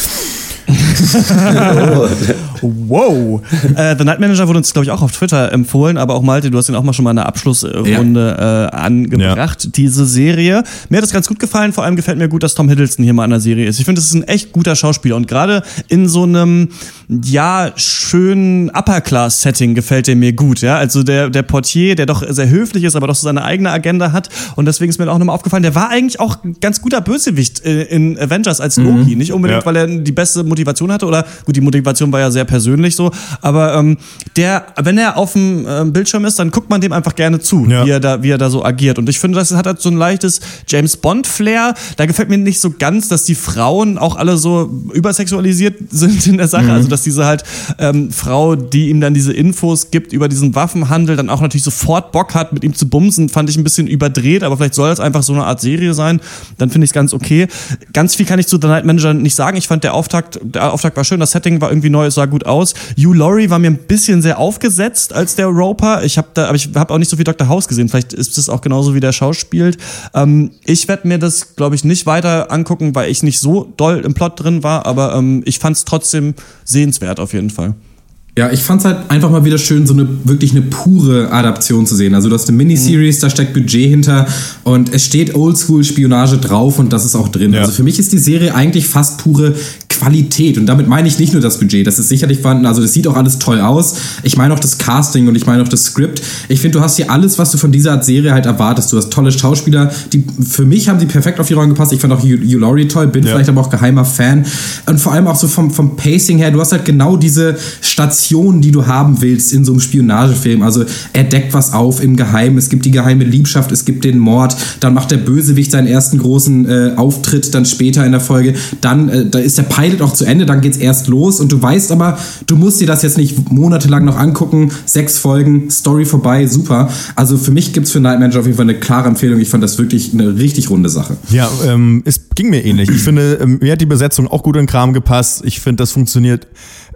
wow. Äh, The Night Manager wurde uns, glaube ich, auch auf Twitter empfohlen, aber auch Malte, du hast ihn auch mal schon mal in der Abschlussrunde ja. äh, angebracht, ja. diese Serie. Mir hat das ganz gut gefallen, vor allem gefällt mir gut, dass Tom Hiddleston hier mal in der Serie ist. Ich finde, das ist ein echt guter Schauspieler und gerade in so einem, ja, schönen Upper-Class-Setting gefällt er mir gut, ja. Also der, der Portier, der doch sehr höflich ist, aber doch so seine eigene Agenda hat und deswegen ist mir auch nochmal aufgefallen, der war eigentlich auch ein ganz guter Bösewicht äh, in Avengers als Loki. Mhm. Nicht unbedingt, ja. weil er die beste Motivation hatte oder gut, die Motivation war ja sehr persönlich so, aber ähm, der, wenn er auf dem äh, Bildschirm ist, dann guckt man dem einfach gerne zu, ja. wie, er da, wie er da so agiert. Und ich finde, das hat halt so ein leichtes James Bond-Flair. Da gefällt mir nicht so ganz, dass die Frauen auch alle so übersexualisiert sind in der Sache. Mhm. Also, dass diese halt ähm, Frau, die ihm dann diese Infos gibt über diesen Waffenhandel, dann auch natürlich sofort Bock hat, mit ihm zu bumsen, fand ich ein bisschen überdreht, aber vielleicht soll das einfach so eine Art Serie sein. Dann finde ich es ganz okay. Ganz viel kann ich zu The Night Manager nicht sagen. Ich fand der Auftakt, der Auftakt war schön, das Setting war irgendwie neu, es sah gut aus. Hugh Laurie war mir ein bisschen sehr aufgesetzt als der Roper. Ich habe da, aber ich habe auch nicht so viel Dr. House gesehen. Vielleicht ist es auch genauso wie der Schau spielt. Ähm, ich werde mir das, glaube ich, nicht weiter angucken, weil ich nicht so doll im Plot drin war. Aber ähm, ich fand es trotzdem sehenswert auf jeden Fall. Ja, ich fand's halt einfach mal wieder schön, so eine wirklich eine pure Adaption zu sehen. Also du hast eine Miniseries, mhm. da steckt Budget hinter und es steht Oldschool-Spionage drauf und das ist auch drin. Ja. Also für mich ist die Serie eigentlich fast pure Qualität. Und damit meine ich nicht nur das Budget, das ist sicherlich vorhanden, also das sieht auch alles toll aus. Ich meine auch das Casting und ich meine auch das Skript. Ich finde, du hast hier alles, was du von dieser Art Serie halt erwartest. Du hast tolle Schauspieler, die für mich haben sie perfekt auf die Rollen gepasst. Ich fand auch Hugh Laurie toll, bin ja. vielleicht aber auch geheimer Fan. Und vor allem auch so vom, vom Pacing her, du hast halt genau diese Station, die du haben willst in so einem Spionagefilm. Also er deckt was auf im Geheimen. Es gibt die geheime Liebschaft, es gibt den Mord. Dann macht der Bösewicht seinen ersten großen äh, Auftritt dann später in der Folge. Dann äh, da ist der Pilot Pilot auch zu Ende, dann geht's erst los und du weißt aber, du musst dir das jetzt nicht monatelang noch angucken. Sechs Folgen, Story vorbei, super. Also für mich gibt's für Night Manager auf jeden Fall eine klare Empfehlung. Ich fand das wirklich eine richtig runde Sache. Ja, ähm, es ging mir ähnlich. Ich finde, ähm, mir hat die Besetzung auch gut in den Kram gepasst. Ich finde, das funktioniert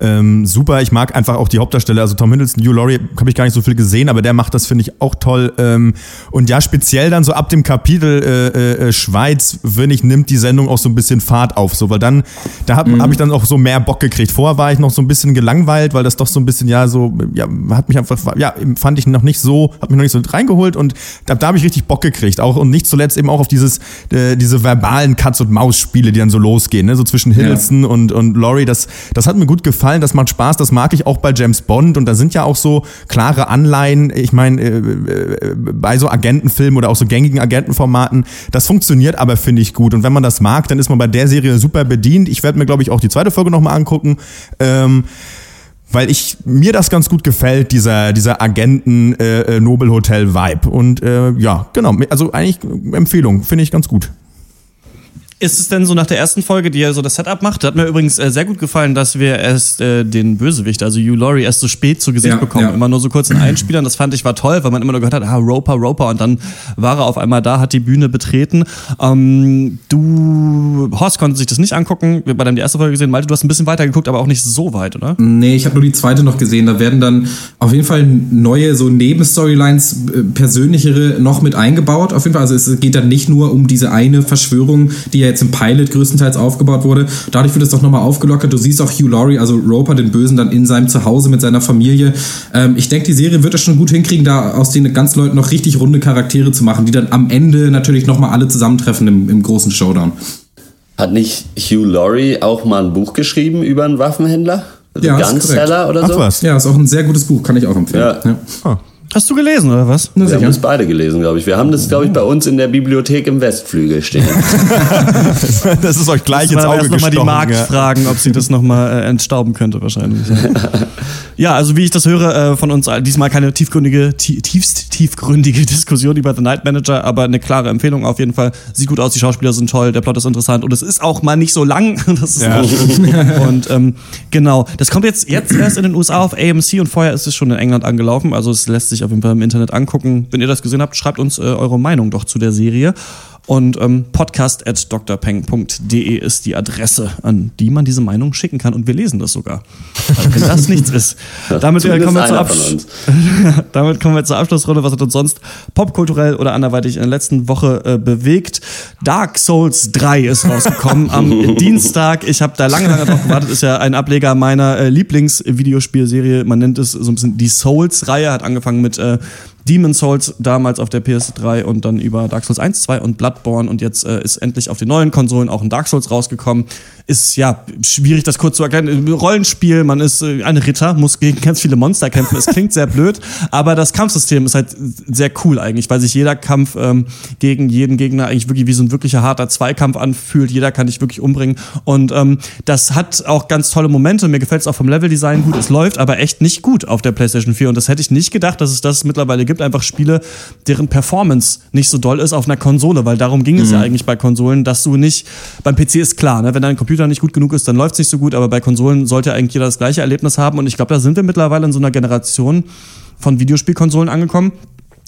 ähm, super. Ich mag einfach auch die Hauptdarsteller. Also Tom Hiddleston, Hugh Laurie, habe ich gar nicht so viel gesehen, aber der macht das, finde ich, auch toll. Ähm, und ja, speziell dann so ab dem Kapitel äh, äh, Schweiz, wenn ich, nimmt die Sendung auch so ein bisschen Fahrt auf. So, weil dann, da habe mhm. hab ich dann auch so mehr Bock gekriegt. Vorher war ich noch so ein bisschen gelangweilt, weil das doch so ein bisschen, ja, so, ja, hat mich einfach, ja, fand ich noch nicht so, hat mich noch nicht so reingeholt und da, da habe ich richtig Bock gekriegt. Auch und nicht zuletzt eben auch auf dieses, äh, diese verbalen Katz- und Maus-Spiele, die dann so losgehen, ne? so zwischen Hiddleston ja. und, und Laurie. Das, das hat mir gut gefallen gefallen, das macht Spaß, das mag ich auch bei James Bond und da sind ja auch so klare Anleihen, ich meine, äh, äh, bei so Agentenfilmen oder auch so gängigen Agentenformaten, das funktioniert aber, finde ich, gut und wenn man das mag, dann ist man bei der Serie super bedient. Ich werde mir, glaube ich, auch die zweite Folge nochmal angucken. Ähm, weil ich mir das ganz gut gefällt, dieser dieser Agenten äh, äh Nobel Hotel Vibe und äh, ja genau, also eigentlich Empfehlung finde ich ganz gut. Ist es denn so nach der ersten Folge, die er so das Setup macht? Hat mir übrigens äh, sehr gut gefallen, dass wir erst äh, den Bösewicht, also Hugh Laurie, erst so spät zu Gesicht ja, bekommen. Ja. Immer nur so kurz in Einspielern. Das fand ich war toll, weil man immer nur gehört hat, ah, Roper, Roper. Und dann war er auf einmal da, hat die Bühne betreten. Ähm, du, Horst konnte sich das nicht angucken. Wir haben die erste Folge gesehen. Malte, du hast ein bisschen weiter geguckt, aber auch nicht so weit, oder? Nee, ich habe nur die zweite noch gesehen. Da werden dann auf jeden Fall neue so Nebenstorylines, äh, persönlichere noch mit eingebaut. Auf jeden Fall. Also es geht dann nicht nur um diese eine Verschwörung, die ja jetzt im Pilot größtenteils aufgebaut wurde. Dadurch wird es doch nochmal aufgelockert. Du siehst auch Hugh Laurie, also Roper, den Bösen, dann in seinem Zuhause mit seiner Familie. Ähm, ich denke, die Serie wird es schon gut hinkriegen, da aus den ganzen Leuten noch richtig runde Charaktere zu machen, die dann am Ende natürlich nochmal alle zusammentreffen im, im großen Showdown. Hat nicht Hugh Laurie auch mal ein Buch geschrieben über einen Waffenhändler? Also ja, Gunseller oder so? Ach was. Ja, ist auch ein sehr gutes Buch, kann ich auch empfehlen. Ja. ja. Oh. Hast du gelesen, oder was? Wir haben das beide gelesen, glaube ich. Wir haben das, glaube ich, bei uns in der Bibliothek im Westflügel stehen. das ist euch gleich ins Auge nochmal die Markt ja. fragen, ob sie das nochmal äh, entstauben könnte, wahrscheinlich. ja, also wie ich das höre, äh, von uns diesmal keine tiefgründige, tiefst tiefgründige Diskussion über The Night Manager, aber eine klare Empfehlung auf jeden Fall. Sieht gut aus, die Schauspieler sind toll, der Plot ist interessant und es ist auch mal nicht so lang. Das ist ja. und ähm, genau, das kommt jetzt, jetzt erst in den USA auf AMC und vorher ist es schon in England angelaufen, also es lässt sich auf jeden Fall im Internet angucken. Wenn ihr das gesehen habt, schreibt uns äh, eure Meinung doch zu der Serie. Und ähm, podcast at drpeng.de ist die Adresse, an die man diese Meinung schicken kann. Und wir lesen das sogar. Also wenn das nichts ist. Damit, äh, kommen wir zur Damit kommen wir zur Abschlussrunde. Was hat uns sonst popkulturell oder anderweitig in der letzten Woche äh, bewegt? Dark Souls 3 ist rausgekommen am Dienstag. Ich habe da lange, lange drauf gewartet. Ist ja ein Ableger meiner äh, Lieblingsvideospielserie. Man nennt es so ein bisschen die Souls-Reihe. Hat angefangen mit äh, Demon Souls damals auf der PS3 und dann über Dark Souls 1, 2 und Bloodborne und jetzt äh, ist endlich auf den neuen Konsolen auch ein Dark Souls rausgekommen. Ist ja schwierig, das kurz zu erklären. Rollenspiel, man ist äh, ein Ritter, muss gegen ganz viele Monster kämpfen. Es klingt sehr blöd, aber das Kampfsystem ist halt sehr cool eigentlich, weil sich jeder Kampf ähm, gegen jeden Gegner eigentlich wirklich wie so ein wirklicher harter Zweikampf anfühlt. Jeder kann dich wirklich umbringen und ähm, das hat auch ganz tolle Momente. Mir gefällt es auch vom Leveldesign gut. Es läuft aber echt nicht gut auf der PlayStation 4 und das hätte ich nicht gedacht, dass es das mittlerweile gibt gibt einfach Spiele, deren Performance nicht so doll ist auf einer Konsole, weil darum ging es ja mhm. eigentlich bei Konsolen, dass du nicht, beim PC ist klar, ne, wenn dein Computer nicht gut genug ist, dann läuft es nicht so gut, aber bei Konsolen sollte eigentlich jeder das gleiche Erlebnis haben und ich glaube, da sind wir mittlerweile in so einer Generation von Videospielkonsolen angekommen,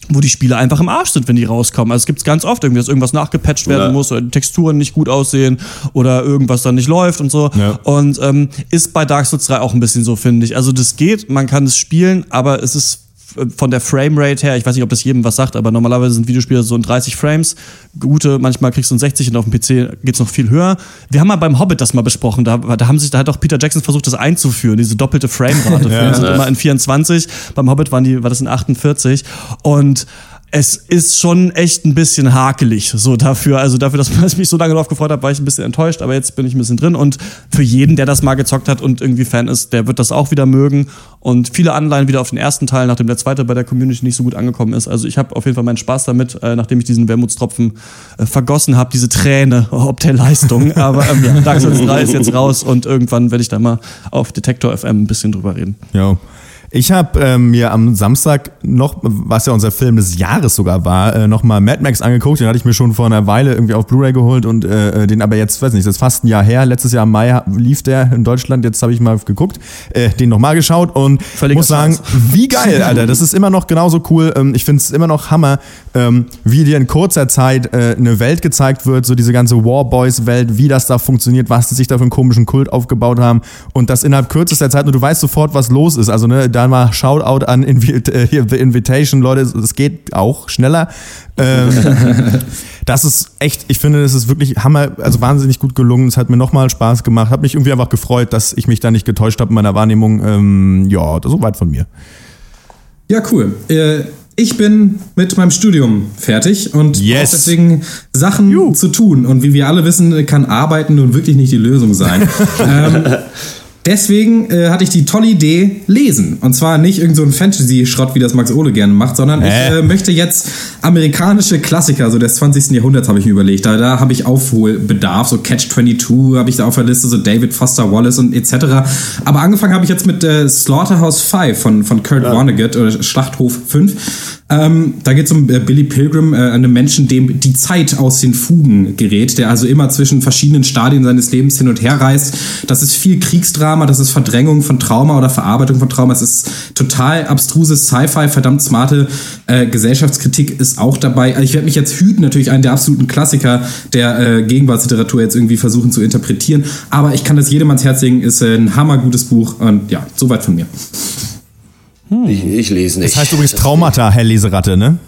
wo die Spiele einfach im Arsch sind, wenn die rauskommen. Also es gibt es ganz oft irgendwie, dass irgendwas nachgepatcht werden ja. muss oder die Texturen nicht gut aussehen oder irgendwas dann nicht läuft und so. Ja. Und ähm, ist bei Dark Souls 3 auch ein bisschen so, finde ich. Also das geht, man kann es spielen, aber es ist von der Framerate her, ich weiß nicht, ob das jedem was sagt, aber normalerweise sind Videospiele so in 30 Frames. Gute, manchmal kriegst du in 60 und auf dem PC geht's noch viel höher. Wir haben mal beim Hobbit das mal besprochen, da, da haben sich, da hat auch Peter Jackson versucht, das einzuführen, diese doppelte Framerate. ja, sind immer in 24, beim Hobbit waren die, war das in 48 und es ist schon echt ein bisschen hakelig, so dafür. Also dafür, dass ich mich so lange darauf gefreut habe, war ich ein bisschen enttäuscht, aber jetzt bin ich ein bisschen drin. Und für jeden, der das mal gezockt hat und irgendwie Fan ist, der wird das auch wieder mögen. Und viele Anleihen wieder auf den ersten Teil, nachdem der zweite bei der Community nicht so gut angekommen ist. Also ich habe auf jeden Fall meinen Spaß damit, äh, nachdem ich diesen Wermutstropfen äh, vergossen habe, diese Träne ob der Leistung. Aber ähm, ja, Dark Souls 3 ist jetzt raus und irgendwann werde ich da mal auf Detektor FM ein bisschen drüber reden. Ja. Ich habe ähm, mir am Samstag noch, was ja unser Film des Jahres sogar war, äh, nochmal Mad Max angeguckt. Den hatte ich mir schon vor einer Weile irgendwie auf Blu-ray geholt und äh, den aber jetzt, weiß nicht, das ist fast ein Jahr her. Letztes Jahr im Mai lief der in Deutschland. Jetzt habe ich mal geguckt, äh, den nochmal geschaut und Völliger muss sagen, wie geil, Alter. Das ist immer noch genauso cool. Ähm, ich finde es immer noch Hammer, ähm, wie dir in kurzer Zeit äh, eine Welt gezeigt wird, so diese ganze Warboys-Welt, wie das da funktioniert, was die sich da für einen komischen Kult aufgebaut haben und das innerhalb kürzester Zeit und du weißt sofort, was los ist. Also ne, da mal Shoutout an Invi äh, hier, The Invitation, Leute, es geht auch schneller. Ähm, das ist echt, ich finde, das ist wirklich Hammer, also wahnsinnig gut gelungen. Es hat mir nochmal Spaß gemacht, hat mich irgendwie einfach gefreut, dass ich mich da nicht getäuscht habe in meiner Wahrnehmung. Ähm, ja, soweit von mir. Ja, cool. Äh, ich bin mit meinem Studium fertig und yes. deswegen Sachen Juh. zu tun. Und wie wir alle wissen, kann Arbeiten nun wirklich nicht die Lösung sein. ähm, Deswegen äh, hatte ich die tolle Idee, lesen. Und zwar nicht irgendein so Fantasy-Schrott, wie das Max Ole gerne macht, sondern äh. ich äh, möchte jetzt amerikanische Klassiker, so des 20. Jahrhunderts habe ich mir überlegt. Da, da habe ich Aufholbedarf, so Catch-22 habe ich da auf der Liste, so David Foster Wallace und etc. Aber angefangen habe ich jetzt mit äh, Slaughterhouse 5 von, von Kurt ja. Vonnegut oder Schlachthof 5. Ähm, da geht es um äh, Billy Pilgrim, äh, einem Menschen, dem die Zeit aus den Fugen gerät, der also immer zwischen verschiedenen Stadien seines Lebens hin und her reist. Das ist viel Kriegsdrama, das ist Verdrängung von Trauma oder Verarbeitung von Trauma. Es ist total abstruses Sci-Fi, verdammt smarte äh, Gesellschaftskritik ist auch dabei. Also ich werde mich jetzt hüten, natürlich einen der absoluten Klassiker der äh, Gegenwartsliteratur jetzt irgendwie versuchen zu interpretieren. Aber ich kann das jedem ans Herz legen, ist ein hammergutes Buch und ja, soweit von mir. Hm. Ich, ich, lese nicht. Das heißt übrigens Traumata, Herr Leseratte, ne?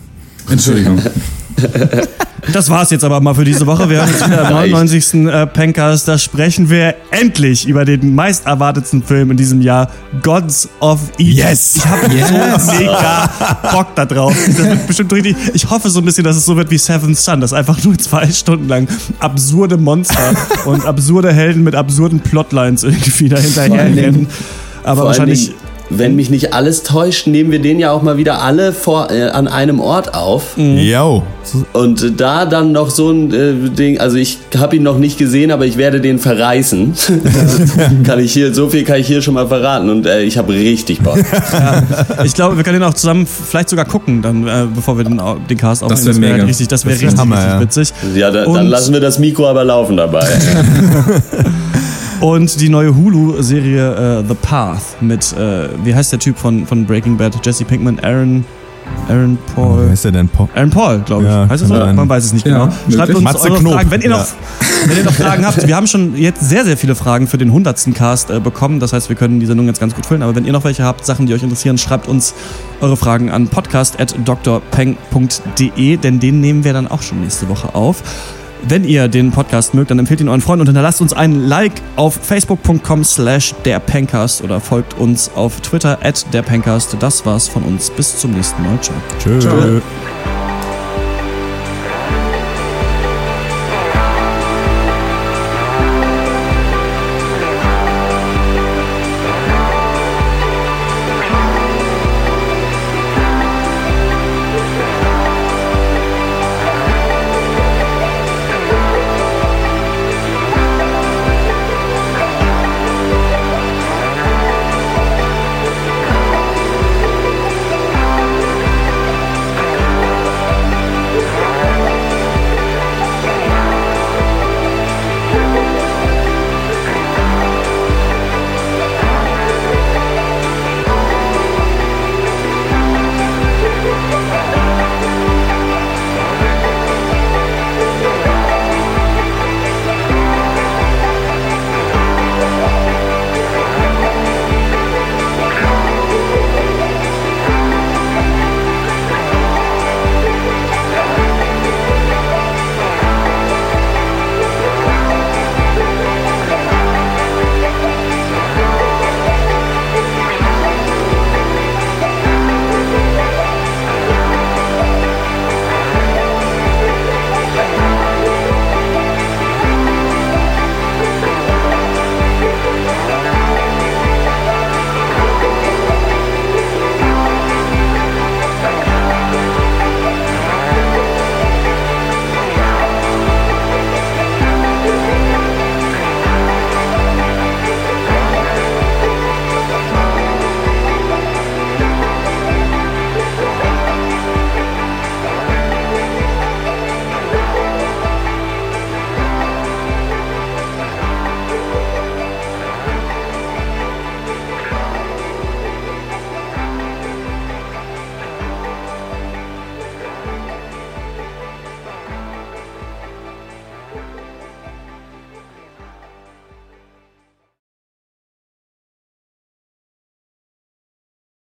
Entschuldigung. Das war's jetzt aber mal für diese Woche. Wir haben jetzt wieder 99. Äh, Pencast. Da sprechen wir endlich über den meist erwartetsten Film in diesem Jahr, Gods of Eden. Yes! Ich habe yes. so mega Bock da drauf. Das wird bestimmt richtig. Ich hoffe so ein bisschen, dass es so wird wie Seven Sun, dass einfach nur zwei Stunden lang absurde Monster und absurde Helden mit absurden Plotlines irgendwie dahinterher rennen. Aber wahrscheinlich wenn mich nicht alles täuscht, nehmen wir den ja auch mal wieder alle vor, äh, an einem Ort auf. Jo. Und äh, da dann noch so ein äh, Ding, also ich habe ihn noch nicht gesehen, aber ich werde den verreißen. kann ich hier, so viel kann ich hier schon mal verraten und äh, ich habe richtig Bock. Ja, ich glaube, wir können den auch zusammen vielleicht sogar gucken, dann, äh, bevor wir den, den Cast aufnehmen. Das wäre mega. richtig, das wäre richtig, Hammer, richtig ja. witzig. Ja, da, dann Und- lassen wir das Mikro aber laufen dabei. Und die neue Hulu-Serie äh, The Path mit, äh, wie heißt der Typ von, von Breaking Bad? Jesse Pinkman, Aaron, Aaron Paul. Wer ist der denn? Po Aaron Paul, glaube ich. Ja, heißt das so? Man weiß es nicht Ja, genau. Schreibt uns Matze eure Knob. Fragen, wenn ihr, noch, Ja. wenn ihr noch Fragen habt. Wir haben schon jetzt sehr, sehr viele Fragen für den 100. Cast äh, bekommen. Das heißt, wir können die Sendung jetzt ganz gut füllen. Aber wenn ihr noch welche habt, Sachen, die euch interessieren, schreibt uns eure Fragen an podcast.drpeng.de, denn den nehmen wir dann auch schon nächste Woche auf. Wenn ihr den Podcast mögt, dann empfehlt ihn euren Freunden und hinterlasst uns einen Like auf facebook.com slash derpencast oder folgt uns auf Twitter at derpencast. Das war's von uns. Bis zum nächsten Mal. Ciao. Tschö. Ciao.